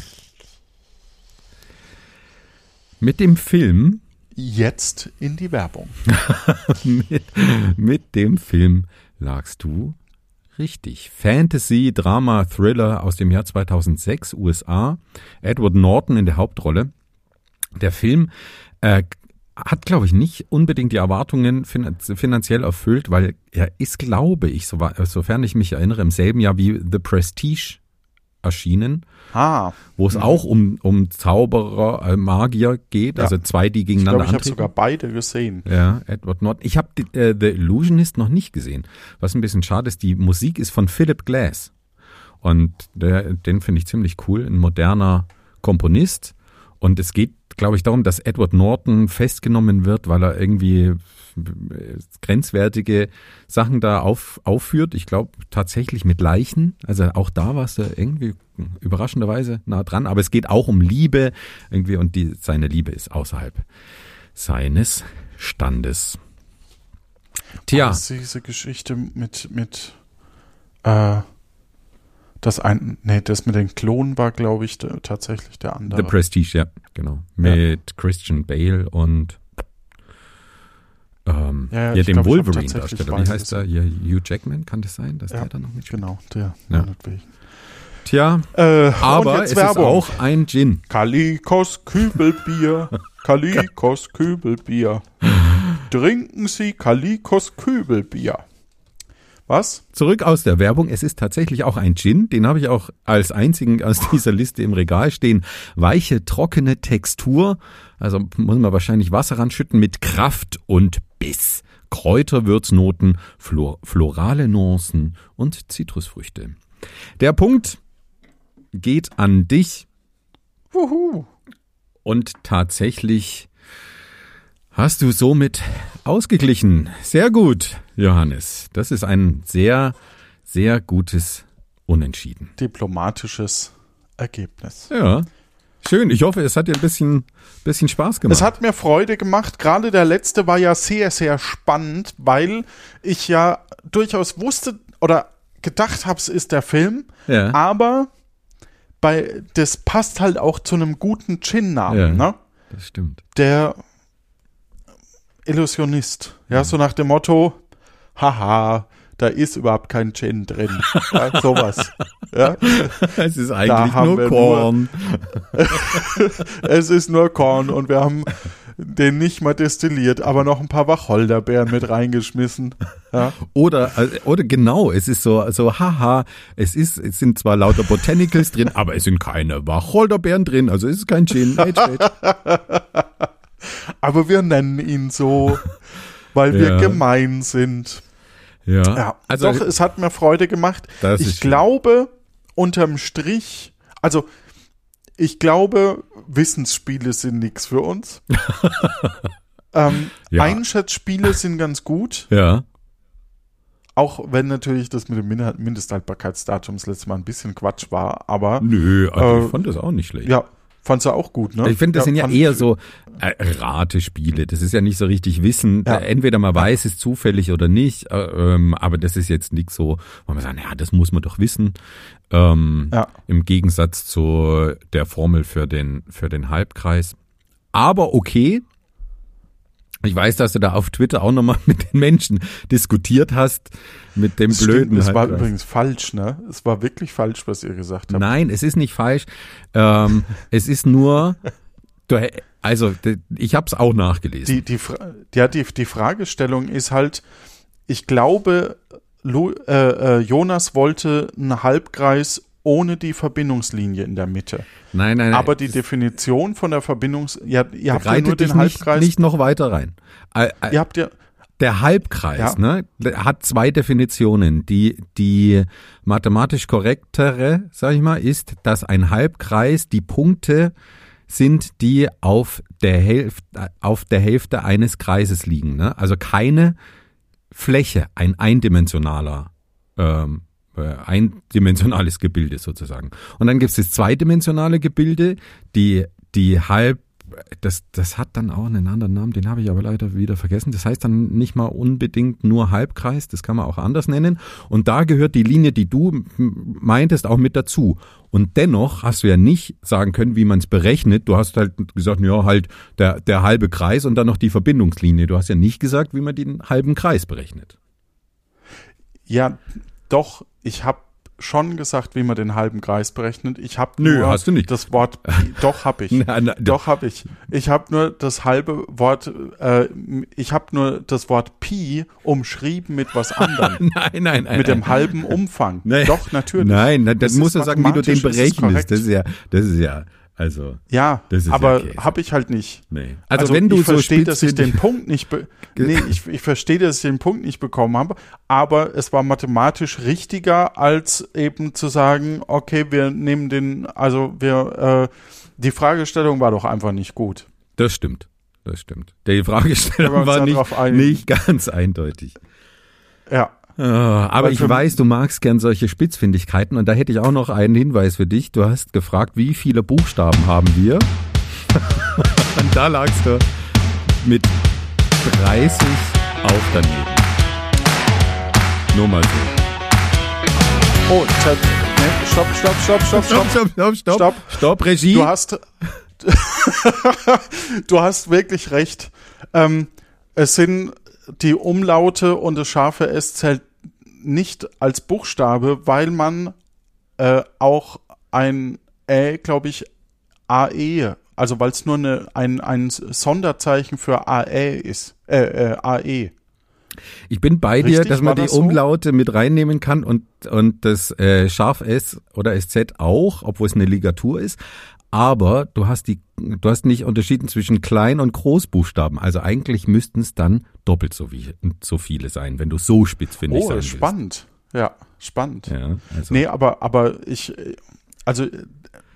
Mit dem Film, Jetzt in die Werbung. mit, mit dem Film lagst du richtig. Fantasy, Drama, Thriller aus dem Jahr 2006, USA. Edward Norton in der Hauptrolle. Der Film äh, hat, glaube ich, nicht unbedingt die Erwartungen finanziell erfüllt, weil er ist, glaube ich, so, sofern ich mich erinnere, im selben Jahr wie The Prestige erschienen, Ah. wo es Mhm. auch um, um Zauberer, äh, Magier geht, Ja. also zwei, die Ich gegeneinander glaube, ich habe sogar beide gesehen. Ja, Edward Norton. Ich habe äh, The Illusionist noch nicht gesehen. Was ein bisschen schade ist, die Musik ist von Philip Glass. Und der, den finde ich ziemlich cool, ein moderner Komponist. Und es geht, glaube ich, darum, dass Edward Norton festgenommen wird, weil er irgendwie äh, grenzwertige Sachen da auf, aufführt. Ich glaube tatsächlich mit Leichen. Also auch da war es irgendwie überraschenderweise nah dran. Aber es geht auch um Liebe irgendwie und die, seine Liebe ist außerhalb seines Standes. Tja, diese Geschichte mit, mit, äh, das ein, nee, das mit den Klonen war, glaube ich, der, tatsächlich der andere. The Prestige, ja, genau. Mit Christian Bale und ähm, Ja, ja, ja, dem Wolverine-Darsteller. Wie heißt er? Ja, Hugh Jackman, kann das sein, dass Ja, der da noch mitspielt? Genau, der, Ja. Tja, Äh, aber es Werbung. ist auch ein Gin. Kalikos Kübelbier. Kalikos Kübelbier. Trinken Sie Kalikos Kübelbier. Was? Zurück aus der Werbung. Es ist tatsächlich auch ein Gin. Den habe ich auch als einzigen aus dieser Liste im Regal stehen. Weiche, trockene Textur. Also muss man wahrscheinlich Wasser ranschütten mit Kraft und Biss. Kräuterwürznoten, Flor florale Nuancen und Zitrusfrüchte. Der Punkt geht an dich Wuhu. und tatsächlich hast du somit ausgeglichen. Sehr gut, Johannes. Das ist ein sehr, sehr gutes Unentschieden. Diplomatisches Ergebnis. Ja. Schön. Ich hoffe, es hat dir ein bisschen, bisschen Spaß gemacht. Es hat mir Freude gemacht. Gerade der letzte war ja sehr, sehr spannend, weil ich ja durchaus wusste oder gedacht habe, es ist der Film. Ja. Aber bei, das passt halt auch zu einem guten Gin-Namen, Ja. ne? das stimmt. Der Illusionist. Ja, so nach dem Motto, haha, da ist überhaupt kein Gin drin. Ja, sowas. Ja, Es ist eigentlich nur nur- Korn. es ist nur Korn und wir haben den nicht mal destilliert, aber noch ein paar Wacholderbeeren mit reingeschmissen. Ja. Oder, also, oder genau, es ist so, so, haha, es ist, es sind zwar lauter Botanicals drin, aber es sind keine Wacholderbeeren drin, also es ist kein Gin. Hey, hey. Aber wir nennen ihn so, weil wir Ja. gemein sind. Ja, Ja, also doch, es hat mir Freude gemacht. Ich glaube, unterm Strich, also ich glaube, Wissensspiele sind nichts für uns. ähm, Ja. Einschätzspiele sind ganz gut, ja, auch wenn natürlich das mit dem Min- Mindesthaltbarkeitsdatum das letzte Mal ein bisschen Quatsch war, aber nö, also Äh, ich fand das auch nicht schlecht. ja, fandst du auch gut, ne? Ich finde, das sind ja eher so äh, Ratespiele. Das ist ja nicht so richtig Wissen. Ja. Äh, Entweder man weiß es zufällig oder nicht, äh, ähm, aber das ist jetzt nichts so, wo man sagt, ja, das muss man doch wissen. Ähm, Ja. Im Gegensatz zu der Formel für den, für den Halbkreis. Aber okay. Ich weiß, dass du da auf Twitter auch nochmal mit den Menschen diskutiert hast, mit dem Das blöden stimmt, es war Halbkreis. übrigens falsch, ne? Es war wirklich falsch, was ihr gesagt habt. Nein, es ist nicht falsch. Ähm, es ist nur, du, also ich habe es auch nachgelesen. Die, die, ja, die, die Fragestellung ist halt, ich glaube, Lu äh, äh, Jonas wollte einen Halbkreis ohne die Verbindungslinie in der Mitte. nein, nein, nein. Aber die Definition von der Verbindungs... Ja, ihr habt ja nur den nicht, Halbkreis... nicht noch weiter rein. Äh, äh, Ihr habt ja... Der Halbkreis Ja. ne, hat zwei Definitionen. Die, die mathematisch korrektere, sag ich mal, ist, dass ein Halbkreis die Punkte sind, die auf der Hälfte, auf der Hälfte eines Kreises liegen. Ne? Also keine Fläche, ein eindimensionaler, ähm, äh, eindimensionales Gebilde sozusagen. Und dann gibt es das zweidimensionale Gebilde, die, die halb das, das hat dann auch einen anderen Namen, den habe ich aber leider wieder vergessen. Das heißt dann nicht mal unbedingt nur Halbkreis, das kann man auch anders nennen. Und da gehört die Linie, die du meintest, auch mit dazu. Und dennoch hast du ja nicht sagen können, wie man es berechnet. Du hast halt gesagt, ja, halt der, der halbe Kreis und dann noch die Verbindungslinie. Du hast ja nicht gesagt, wie man den halben Kreis berechnet. Ja, Doch, ich habe schon gesagt, wie man den halben Kreis berechnet. Ich habe Nö, nur hast du nicht. das Wort Pi, doch habe ich. Na, na, doch habe ich. Ich habe nur das halbe Wort äh, ich habe nur das Wort Pi umschrieben mit was anderem, Nein, nein, nein. mit nein. dem halben Umfang. Nein. Doch natürlich. Nein, nein, das Das ist du sagen, wie du den berechnest. Das ist ja, das ist ja, also, Ja, Das ist ja aber Käse. habe ich halt nicht. nee. Also, wenn du ich so verstehe, dass ich den Punkt nicht, nee, ich, ich verstehe, dass ich den Punkt nicht bekommen habe, aber es war mathematisch richtiger, als eben zu sagen, okay, wir nehmen den, also wir, äh, die Fragestellung war doch einfach nicht gut. Das stimmt. Das stimmt. Die Fragestellung war nicht, nicht ganz eindeutig. Ja, Ah, aber ich weiß, du magst gern solche Spitzfindigkeiten und da hätte ich auch noch einen Hinweis für dich. Du hast gefragt, wie viele Buchstaben haben wir? und da lagst du mit 30 auch daneben. Nur mal so. oh, nee, stopp, stopp, stopp, stopp, stopp. stopp, stopp, stopp. Stopp. Stopp, Regie. Du hast, du hast wirklich recht. Ähm, es sind die Umlaute und das scharfe S zählt nicht als Buchstabe, weil man äh, auch ein Ä, glaube ich, AE, also weil es nur eine, ein, ein Sonderzeichen für AE ist, äh, äh, AE. Ich bin bei dir, Richtig, dass man die so? Umlaute mit reinnehmen kann und, und das äh, Scharf S oder SZ auch, obwohl es eine Ligatur ist. Aber du hast die, du hast nicht unterschieden zwischen Klein- und Großbuchstaben. Also eigentlich müssten es dann doppelt so, wie, so viele sein, wenn du so spitzfindig Oh, sein willst. spannend. Ja, spannend. Ja, also. Nee, aber, aber ich, also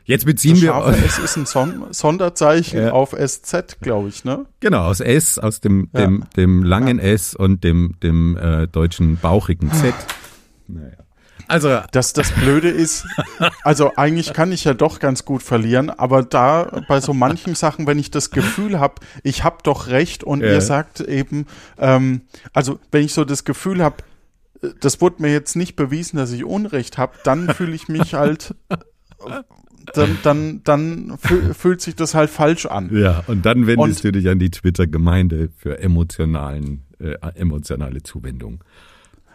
Jetzt beziehen wir scharfe S ist ein Son Sonderzeichen Ja. auf SZ, glaube ich, ne? genau aus S, aus dem, Ja. dem, dem langen S und dem, dem äh, deutschen bauchigen Z. Naja. Also Dass das Blöde ist, also eigentlich kann ich ja doch ganz gut verlieren, aber da bei so manchen Sachen, wenn ich das Gefühl habe, ich habe doch recht und Ja. ihr sagt eben, ähm, also wenn ich so das Gefühl habe, das wurde mir jetzt nicht bewiesen, dass ich Unrecht habe, dann fühle ich mich halt, dann, dann, dann fü- fühlt sich das halt falsch an. Ja, und dann wendest Und- du dich an die Twitter-Gemeinde für emotionalen, äh, emotionale Zuwendung.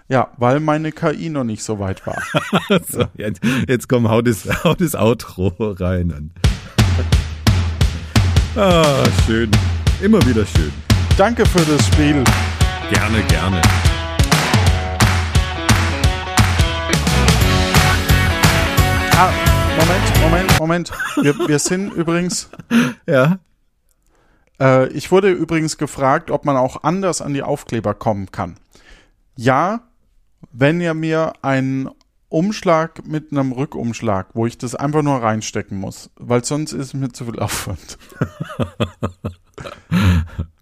Ja, weil meine KI noch nicht so weit war. So, jetzt, jetzt komm, hau das, hau das Outro rein. Ah, schön. Immer wieder schön. Danke für das Spiel. Gerne, gerne. Ah, Moment, Moment, Moment. Wir, wir sind übrigens, Ja. äh, ich wurde übrigens gefragt, ob man auch anders an die Aufkleber kommen kann. Ja, wenn ihr mir einen Umschlag mit einem Rückumschlag, wo ich das einfach nur reinstecken muss, weil sonst ist mir zu viel Aufwand.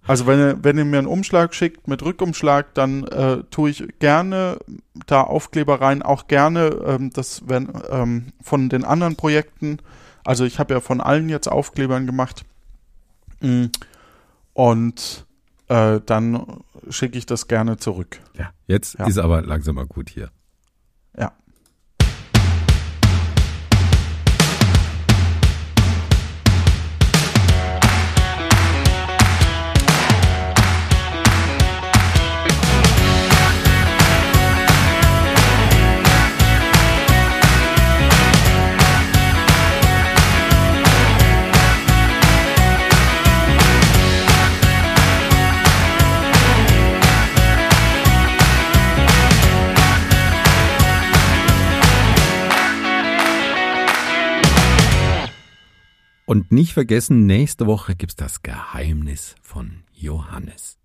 Also wenn ihr, wenn ihr mir einen Umschlag schickt mit Rückumschlag, dann äh, tue ich gerne da Aufkleber rein, auch gerne ähm, das wenn, ähm, von den anderen Projekten. Also ich habe ja von allen jetzt Aufklebern gemacht. Mm. Und äh, dann schicke ich das gerne zurück. Ja, jetzt Ja. ist aber langsam mal gut hier. Ja. Und nicht vergessen, nächste Woche gibt's das Geheimnis von Johannes.